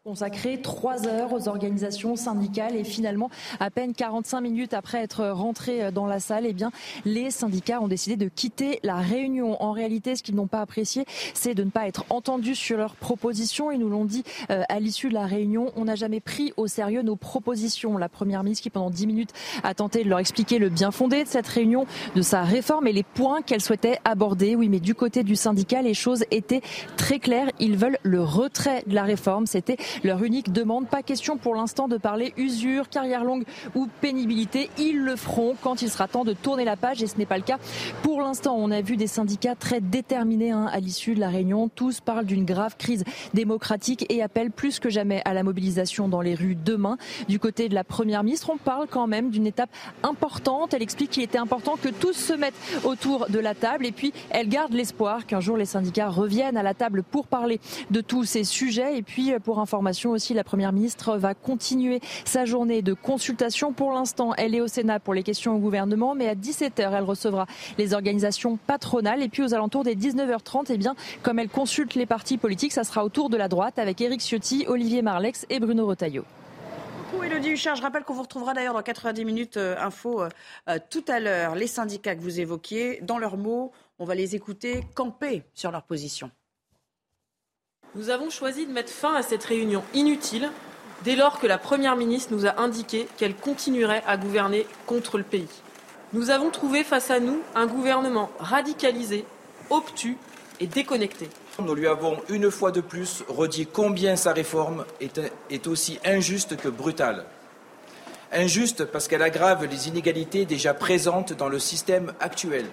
Consacré trois heures aux organisations syndicales et finalement à peine 45 minutes après être rentrés dans la salle, eh bien les syndicats ont décidé de quitter la réunion. En réalité, ce qu'ils n'ont pas apprécié, c'est de ne pas être entendus sur leurs propositions. Ils nous l'ont dit euh, à l'issue de la réunion. On n'a jamais pris au sérieux nos propositions. La première ministre qui pendant 10 minutes a tenté de leur expliquer le bien fondé de cette réunion, de sa réforme et les points qu'elle souhaitait aborder. Oui, mais du côté du syndicat, les choses étaient très claires. Ils veulent le retrait de la réforme. C'était leur unique demande. Pas question pour l'instant de parler usure, carrière longue ou pénibilité. Ils le feront quand il sera temps de tourner la page et ce n'est pas le cas. Pour l'instant, on a vu des syndicats très déterminés hein, à l'issue de la réunion. Tous parlent d'une grave crise démocratique et appellent plus que jamais à la mobilisation dans les rues demain. Du côté de la Première ministre, on parle quand même d'une étape importante. Elle explique qu'il était important que tous se mettent autour de la table et puis elle garde l'espoir qu'un jour les syndicats reviennent à la table pour parler de tous ces sujets. Et puis pour aussi, la Première ministre va continuer sa journée de consultation. Pour l'instant, elle est au Sénat pour les questions au gouvernement, mais à 17h, elle recevra les organisations patronales. Et puis aux alentours des 19h30, eh bien, comme elle consulte les partis politiques, ça sera au tour de la droite avec Éric Ciotti, Olivier Marlex et Bruno Retailleau. Elodie Huchard, je rappelle qu'on vous retrouvera d'ailleurs dans 90 minutes euh, info euh, euh, tout à l'heure. Les syndicats que vous évoquiez, dans leurs mots, on va les écouter camper sur leur position. Nous avons choisi de mettre fin à cette réunion inutile dès lors que la Première ministre nous a indiqué qu'elle continuerait à gouverner contre le pays. Nous avons trouvé face à nous un gouvernement radicalisé, obtus et déconnecté. Nous lui avons une fois de plus redit combien sa réforme est, aussi injuste que brutale. Injuste parce qu'elle aggrave les inégalités déjà présentes dans le système actuel.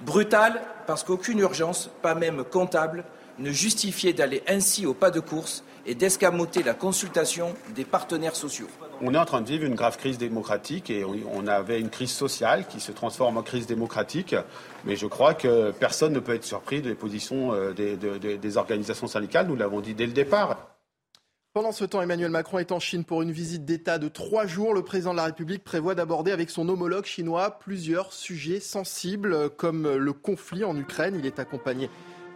Brutale parce qu'aucune urgence, pas même comptable, ne justifiait d'aller ainsi au pas de course et d'escamoter la consultation des partenaires sociaux. On est en train de vivre une grave crise démocratique et on avait une crise sociale qui se transforme en crise démocratique. Mais je crois que personne ne peut être surpris des positions euh, des, des organisations syndicales. Nous l'avons dit dès le départ. Pendant ce temps, Emmanuel Macron est en Chine pour une visite d'État de trois jours. Le président de la République prévoit d'aborder avec son homologue chinois plusieurs sujets sensibles comme le conflit en Ukraine. Il est accompagné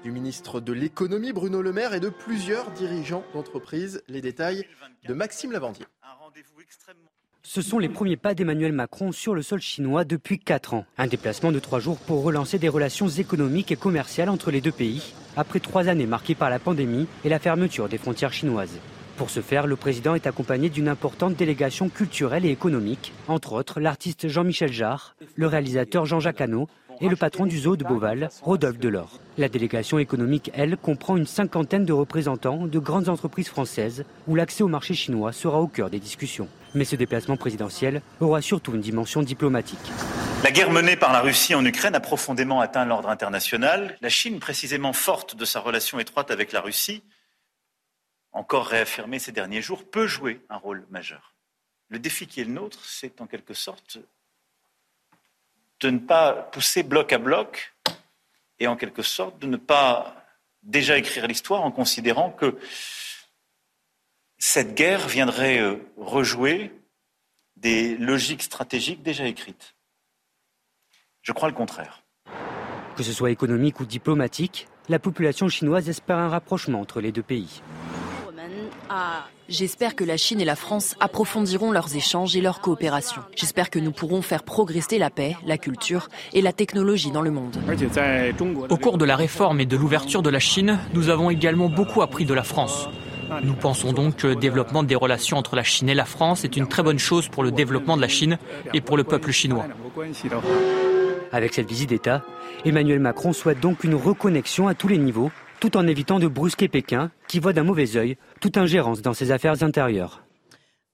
du ministre de l'économie Bruno Le Maire et de plusieurs dirigeants d'entreprises. Les détails de Maxime Lavandier. Ce sont les premiers pas d'Emmanuel Macron sur le sol chinois depuis 4 ans. Un déplacement de 3 jours pour relancer des relations économiques et commerciales entre les deux pays, après 3 années marquées par la pandémie et la fermeture des frontières chinoises. Pour ce faire, le président est accompagné d'une importante délégation culturelle et économique, entre autres l'artiste Jean-Michel Jarre, le réalisateur Jean-Jacques Hano et le patron du zoo de Beauval, Rodolphe Delors. La délégation économique, elle, comprend une cinquantaine de représentants de grandes entreprises françaises où l'accès au marché chinois sera au cœur des discussions. Mais ce déplacement présidentiel aura surtout une dimension diplomatique. La guerre menée par la Russie en Ukraine a profondément atteint l'ordre international. La Chine, précisément forte de sa relation étroite avec la Russie, encore réaffirmée ces derniers jours, peut jouer un rôle majeur. Le défi qui est le nôtre, c'est en quelque sorte de ne pas pousser bloc à bloc et en quelque sorte de ne pas déjà écrire l'histoire en considérant que cette guerre viendrait euh, rejouer des logiques stratégiques déjà écrites. Je crois le contraire. Que ce soit économique ou diplomatique, la population chinoise espère un rapprochement entre les deux pays. J'espère que la Chine et la France approfondiront leurs échanges et leur coopération. J'espère que nous pourrons faire progresser la paix, la culture et la technologie dans le monde. Au cours de la réforme et de l'ouverture de la Chine, nous avons également beaucoup appris de la France. Nous pensons donc que le développement des relations entre la Chine et la France est une très bonne chose pour le développement de la Chine et pour le peuple chinois. Avec cette visite d'État, Emmanuel Macron souhaite donc une reconnexion à tous les niveaux tout en évitant de brusquer Pékin, qui voit d'un mauvais œil toute ingérence dans ses affaires intérieures.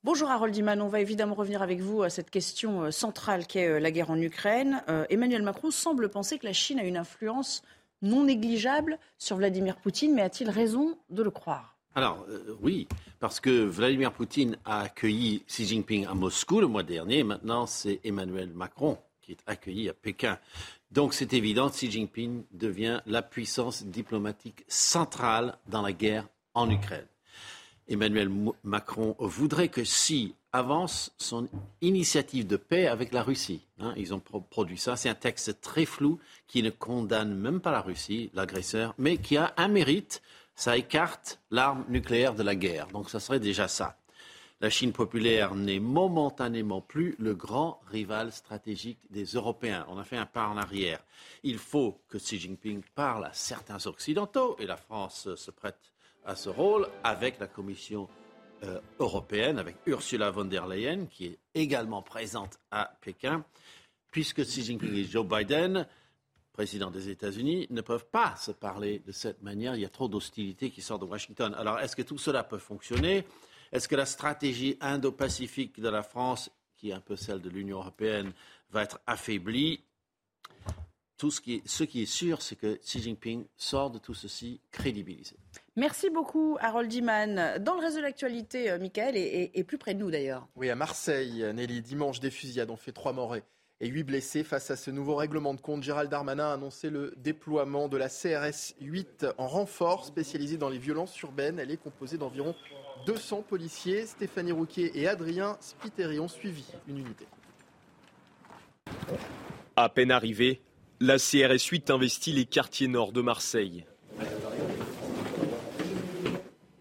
Bonjour Harold Iman, on va évidemment revenir avec vous à cette question euh, centrale qu'est euh, la guerre en Ukraine. Euh, Emmanuel Macron semble penser que la Chine a une influence non négligeable sur Vladimir Poutine, mais a-t-il raison de le croire? Alors oui, parce que Vladimir Poutine a accueilli Xi Jinping à Moscou le mois dernier, et maintenant c'est Emmanuel Macron qui est accueilli à Pékin. Donc c'est évident, Xi Jinping devient la puissance diplomatique centrale dans la guerre en Ukraine. Emmanuel Macron voudrait que Xi avance son initiative de paix avec la Russie. Hein. ils ont produit ça. C'est un texte très flou qui ne condamne même pas la Russie, l'agresseur, mais qui a un mérite. Ça écarte l'arme nucléaire de la guerre. Donc ça serait déjà ça la Chine populaire n'est momentanément plus le grand rival stratégique des Européens. On a fait un pas en arrière. Il faut que Xi Jinping parle à certains Occidentaux, et la France se prête à ce rôle avec la Commission euh, européenne, avec Ursula von der Leyen, qui est également présente à Pékin, puisque Xi Jinping et Joe Biden président des États-Unis, ne peuvent pas se parler de cette manière. Il y a trop d'hostilité qui sort de Washington. Alors, est-ce que tout cela peut fonctionner? Est-ce que la stratégie indo-pacifique de la France, qui est un peu celle de l'Union européenne, va être affaiblie? Tout ce qui est, ce qui est sûr, c'est que Xi Jinping sort de tout ceci crédibilisé. Merci beaucoup, Harold Iman. Dans le reste de l'actualité, euh, Michael est, plus près de nous d'ailleurs. Oui, à Marseille, Nelly, dimanche, des fusillades ont fait trois morts et huit blessés. Face à ce nouveau règlement de compte, Gérald Darmanin a annoncé le déploiement de la CRS 8 en renfort spécialisée dans les violences urbaines. Elle est composée d'environ 200 policiers. Stéphanie Rouquet et Adrien Spiteri ont suivi une unité. À peine arrivé, la CRS 8 investit les quartiers nord de Marseille.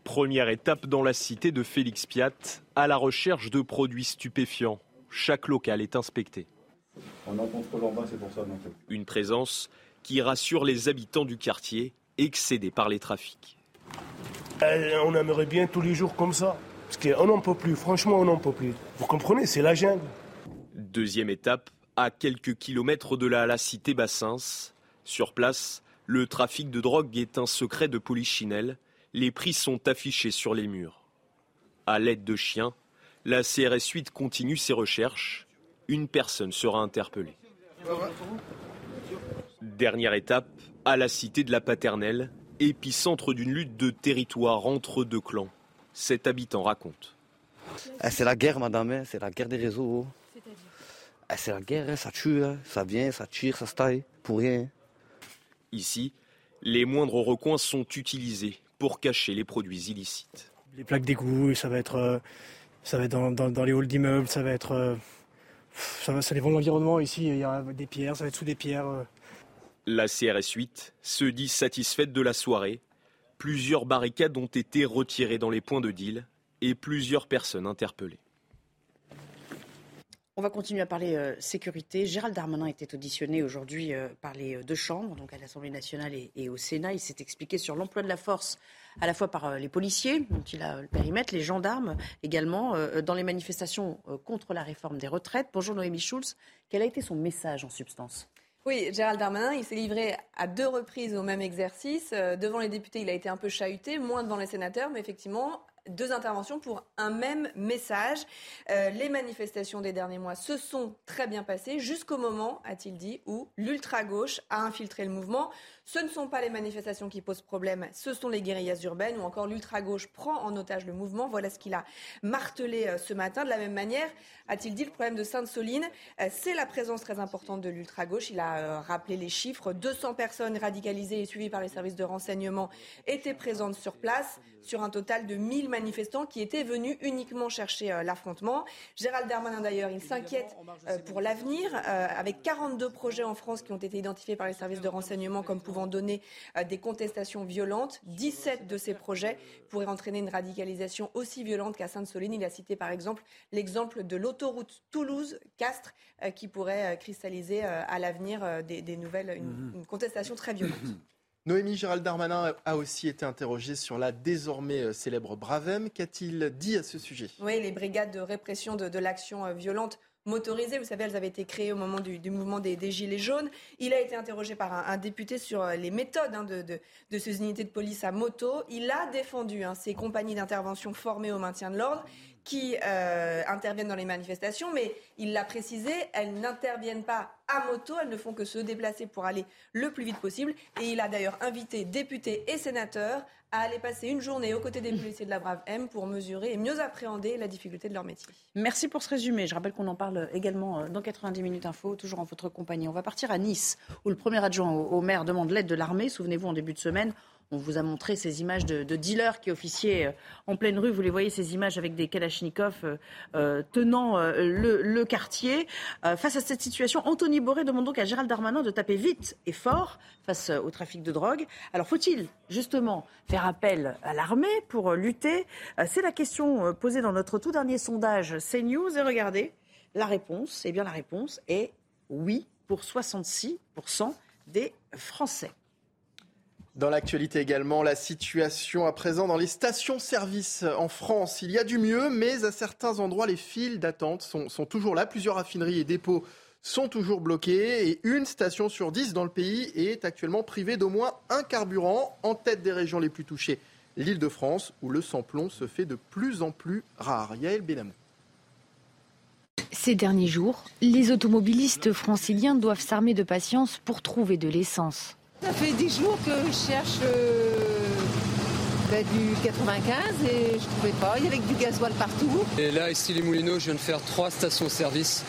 Première étape dans la cité de Félix Piat, à la recherche de produits stupéfiants. Chaque local est inspecté. On en contrôle en bas, c'est pour ça. Une présence qui rassure les habitants du quartier, excédés par les trafics. Euh, on aimerait bien tous les jours comme ça. Parce qu'on n'en peut plus, franchement, on n'en peut plus. Vous comprenez, c'est la jungle. Deuxième étape, à quelques kilomètres de la, la cité Bassins. Sur place, le trafic de drogue est un secret de polichinelle. Les prix sont affichés sur les murs. À l'aide de chiens, la CRS 8 continue ses recherches. Une personne sera interpellée. Dernière étape, à la cité de la Paternelle, épicentre d'une lutte de territoire entre deux clans. Cet habitant raconte. Eh, c'est la guerre, madame, hein. c'est la guerre des réseaux. Ah, c'est la guerre, ça tue, ça vient, ça tire, ça se taille, pour rien. Ici, les moindres recoins sont utilisés pour cacher les produits illicites. Les plaques d'égout, ça va être, euh, ça va être dans, les halls d'immeubles, ça va être. Ça, va, ça dépend de l'environnement. Ici, il y a des pierres, ça va être sous des pierres. Euh. La CRS 8 se dit satisfaite de la soirée. Plusieurs barricades ont été retirées dans les points de deal et plusieurs personnes interpellées. On va continuer à parler euh, sécurité. Gérald Darmanin était auditionné aujourd'hui euh, par les deux chambres, donc à l'Assemblée nationale et, au Sénat. Il s'est expliqué sur l'emploi de la force, à la fois par les policiers, dont il a le périmètre, les gendarmes également, dans les manifestations contre la réforme des retraites. Bonjour Noémie Schulz. Quel a été son message en substance? Oui, Gérald Darmanin, il s'est livré à deux reprises au même exercice. devant les députés, il a été un peu chahuté, moins devant les sénateurs, mais effectivement, deux interventions pour un même message. Euh, les manifestations des derniers mois se sont très bien passées jusqu'au moment, a-t-il dit, où l'ultra-gauche a infiltré le mouvement. Ce ne sont pas les manifestations qui posent problème, ce sont les guérillas urbaines ou encore l'ultra-gauche prend en otage le mouvement. Voilà ce qu'il a martelé euh, ce matin. De la même manière, a-t-il dit, le problème de Sainte-Soline, euh, c'est la présence très importante de l'ultra-gauche. Il a rappelé les chiffres. 200 personnes radicalisées et suivies par les services de renseignement étaient présentes sur place sur un total de 1000 manifestants qui étaient venus uniquement chercher euh, l'affrontement. Gérald Darmanin, d'ailleurs, il s'inquiète euh, pour l'avenir, euh, avec 42 projets en France qui ont été identifiés par les services de renseignement comme pouvant donner des contestations violentes. 17 de ces projets pourraient entraîner une radicalisation aussi violente qu'à Sainte-Soline. Il a cité par exemple l'exemple de l'autoroute Toulouse-Castres qui pourrait cristalliser à l'avenir des, nouvelles, une, une contestation très violente. Noémie Gérald Darmanin a aussi été interrogée sur la désormais euh, célèbre Bravem. Qu'a-t-il dit à ce sujet? Oui, les brigades de répression de, l'action euh, violente motorisées. Vous savez, elles avaient été créées au moment du, mouvement des, Gilets jaunes. Il a été interrogé par un, député sur euh, les méthodes hein, de, ces unités de police à moto. Il a défendu hein, ces compagnies d'intervention formées au maintien de l'ordre qui euh, interviennent dans les manifestations, mais il l'a précisé, elles n'interviennent pas à moto, elles ne font que se déplacer pour aller le plus vite possible. Et il a d'ailleurs invité députés et sénateurs à aller passer une journée aux côtés des policiers de la Brave M pour mesurer et mieux appréhender la difficulté de leur métier. Merci pour ce résumé. Je rappelle qu'on en parle également euh, dans 90 minutes info, toujours en votre compagnie. On va partir à Nice, où le premier adjoint au maire demande l'aide de l'armée. Souvenez-vous, en début de semaine, on vous a montré ces images de, dealers qui officiaient euh, en pleine rue. Vous les voyez, ces images avec des kalachnikovs euh, euh, tenant le, quartier. face à cette situation, Anthony Boré demande donc à Gérald Darmanin de taper vite et fort face au trafic de drogue. Alors faut-il justement faire appel à l'armée pour lutter? C'est la question posée dans notre tout dernier sondage CNews. Et regardez, la réponse, eh bien la réponse est oui pour 66% des Français. Dans l'actualité également, la situation à présent dans les stations-service en France. Il y a du mieux, mais à certains endroits, les files d'attente sont, toujours là. Plusieurs raffineries et dépôts sont toujours bloquées et une station sur dix dans le pays est actuellement privée d'au moins un carburant en tête des régions les plus touchées. L'île de France, où le sans-plomb se fait de plus en plus rare. Yael Benamou. Ces derniers jours, les automobilistes franciliens doivent s'armer de patience pour trouver de l'essence. Ça fait dix jours que je cherche euh, ben, du 95 et je ne trouvais pas. Il y avait du gasoil partout. Et là, ici, les Moulineaux, je viens de faire trois stations-service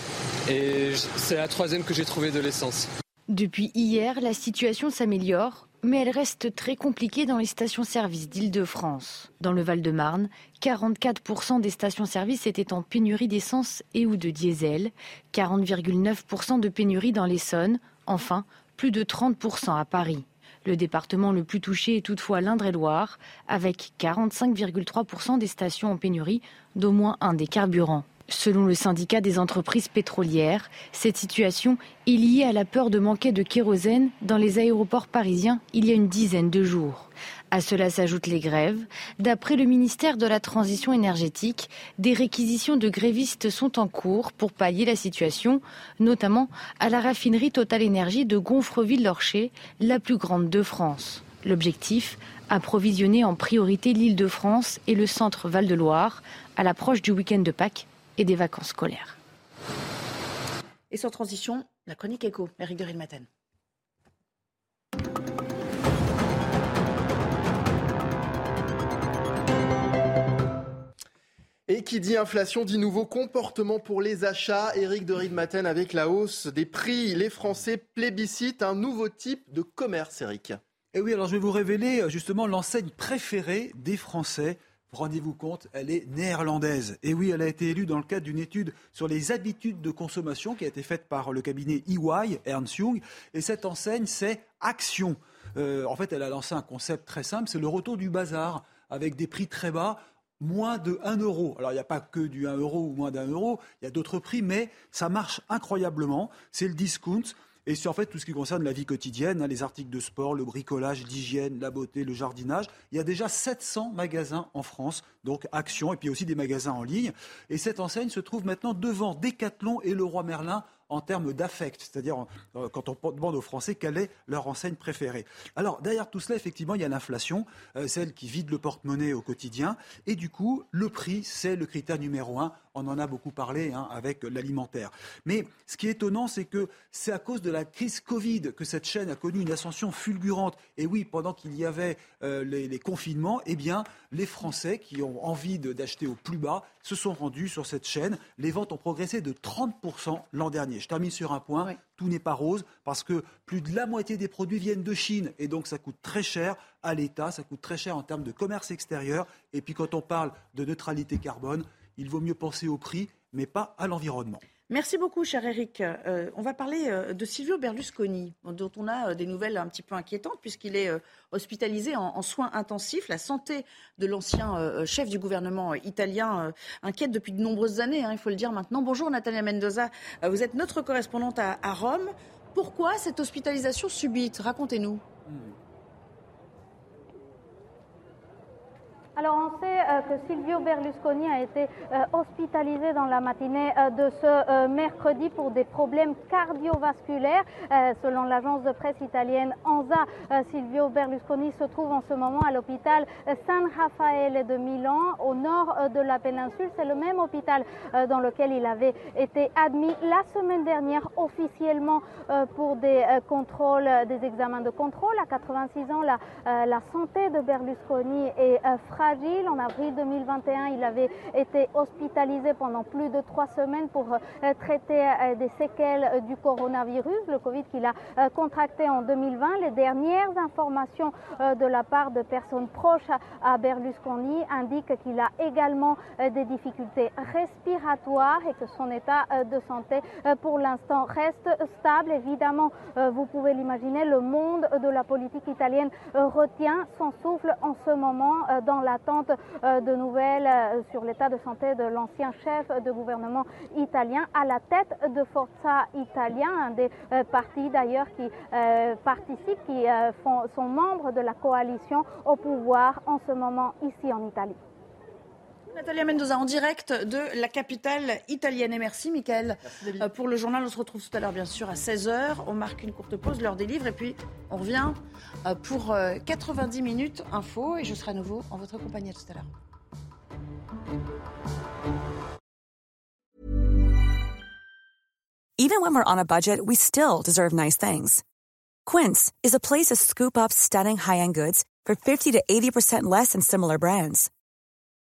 et c'est la troisième que j'ai trouvé de l'essence. Depuis hier, la situation s'améliore, mais elle reste très compliquée dans les stations-service d'Île-de-France. Dans le Val-de-Marne, 44% des stations-service étaient en pénurie d'essence et ou de diesel, 40,9% de pénurie dans l'Essonne, enfin, plus de 30% à Paris. Le département le plus touché est toutefois l'Indre-et-Loire, avec 45,3% des stations en pénurie d'au moins un des carburants. Selon le syndicat des entreprises pétrolières, cette situation est liée à la peur de manquer de kérosène dans les aéroports parisiens il y a une dizaine de jours. À cela s'ajoutent les grèves. D'après le ministère de la Transition énergétique, des réquisitions de grévistes sont en cours pour pallier la situation, notamment à la raffinerie Total Énergie de Gonfreville-Lorcher, la plus grande de France. L'objectif approvisionner en priorité l'île de France et le centre Val-de-Loire à l'approche du week-end de Pâques et des vacances scolaires. Et sans transition, la chronique écho, Eric de Rilmaten. Et qui dit inflation dit nouveau comportement pour les achats. Éric de Ridmaten avec la hausse des prix. Les Français plébiscitent un nouveau type de commerce, Éric. Et oui, alors je vais vous révéler euh, justement l'enseigne préférée des Français. Rendez-vous compte, elle est néerlandaise. Et oui, elle a été élue dans le cadre d'une étude sur les habitudes de consommation qui a été faite par le cabinet EY, Ernst Young. Et cette enseigne, c'est Action. Euh, en fait, elle a lancé un concept très simple, c'est le retour du bazar, avec des prix très bas moins de 1 euro. Alors il n'y a pas que du 1 euro ou moins d'un euro, il y a d'autres prix, mais ça marche incroyablement. C'est le discount. Et c'est en fait tout ce qui concerne la vie quotidienne, hein, les articles de sport, le bricolage, l'hygiène, la beauté, le jardinage. Il y a déjà 700 magasins en France, donc Action, et puis aussi des magasins en ligne. Et cette enseigne se trouve maintenant devant Decathlon et Leroy Merlin en termes d'affect, c'est-à-dire euh, quand on demande aux Français quelle est leur enseigne préférée. Alors derrière tout cela, effectivement, il y a l'inflation, euh, celle qui vide le porte-monnaie au quotidien, et du coup, le prix, c'est le critère numéro un. On en a beaucoup parlé hein, avec l'alimentaire. Mais ce qui est étonnant, c'est que c'est à cause de la crise Covid que cette chaîne a connu une ascension fulgurante. Et oui, pendant qu'il y avait euh, les, les, confinements, eh bien, les Français qui ont envie d'acheter au plus bas se sont rendus sur cette chaîne. Les ventes ont progressé de 30% l'an dernier. Je termine sur un point. Tout n'est pas rose parce que plus de la moitié des produits viennent de Chine et donc ça coûte très cher à l'État, ça coûte très cher en termes de commerce extérieur. Et puis quand on parle de neutralité carbone, il vaut mieux penser au prix, mais pas à l'environnement. Merci beaucoup, cher Eric. Euh, on va parler euh, de Silvio Berlusconi, dont on a euh, des nouvelles un petit peu inquiétantes, puisqu'il est hospitalisé en, soins intensifs. La santé de l'ancien chef du gouvernement italien inquiète depuis de nombreuses années, hein, il faut le dire maintenant. Bonjour, Natalia Mendoza. vous êtes notre correspondante à, Rome. Pourquoi cette hospitalisation subite? Racontez-nous. Hmm. Alors on sait euh, que Silvio Berlusconi a été euh, hospitalisé dans la matinée euh, de ce mercredi pour des problèmes cardiovasculaires. selon l'agence de presse italienne ANSA, Silvio Berlusconi se trouve en ce moment à l'hôpital San Raffaele de Milan, au nord de la péninsule. C'est le même hôpital dans lequel il avait été admis la semaine dernière officiellement pour des contrôles, des examens de contrôle. À 86 ans, la, la santé de Berlusconi est fragile en avril 2021, il avait été hospitalisé pendant plus de trois semaines pour euh, traiter euh, des séquelles euh, du coronavirus, le Covid qu'il a contracté en 2020. Les dernières informations de la part de personnes proches à Berlusconi indiquent qu'il a également des difficultés respiratoires et que son état de santé pour l'instant reste stable. Évidemment, vous pouvez l'imaginer, le monde de la politique italienne retient son souffle en ce moment dans la attente euh, de nouvelles euh, sur l'état de santé de l'ancien chef de gouvernement italien à la tête de Forza Italia, un des euh, partis d'ailleurs qui participent, qui sont membres de la coalition au pouvoir en ce moment ici en Italie. Natalia Mendoza en direct de la capitale italienne. Et merci, Michael. Euh, pour le journal, on se retrouve tout à l'heure, bien sûr, à 16h. On marque une courte pause, l'heure des livres, et puis on revient euh, pour 90 euh, minutes info. Et je serai à nouveau en votre compagnie à tout à l'heure. Even when we're on a budget, we still deserve nice things. Quince is a place to scoop up stunning high-end goods for 50 to 80% less than similar brands.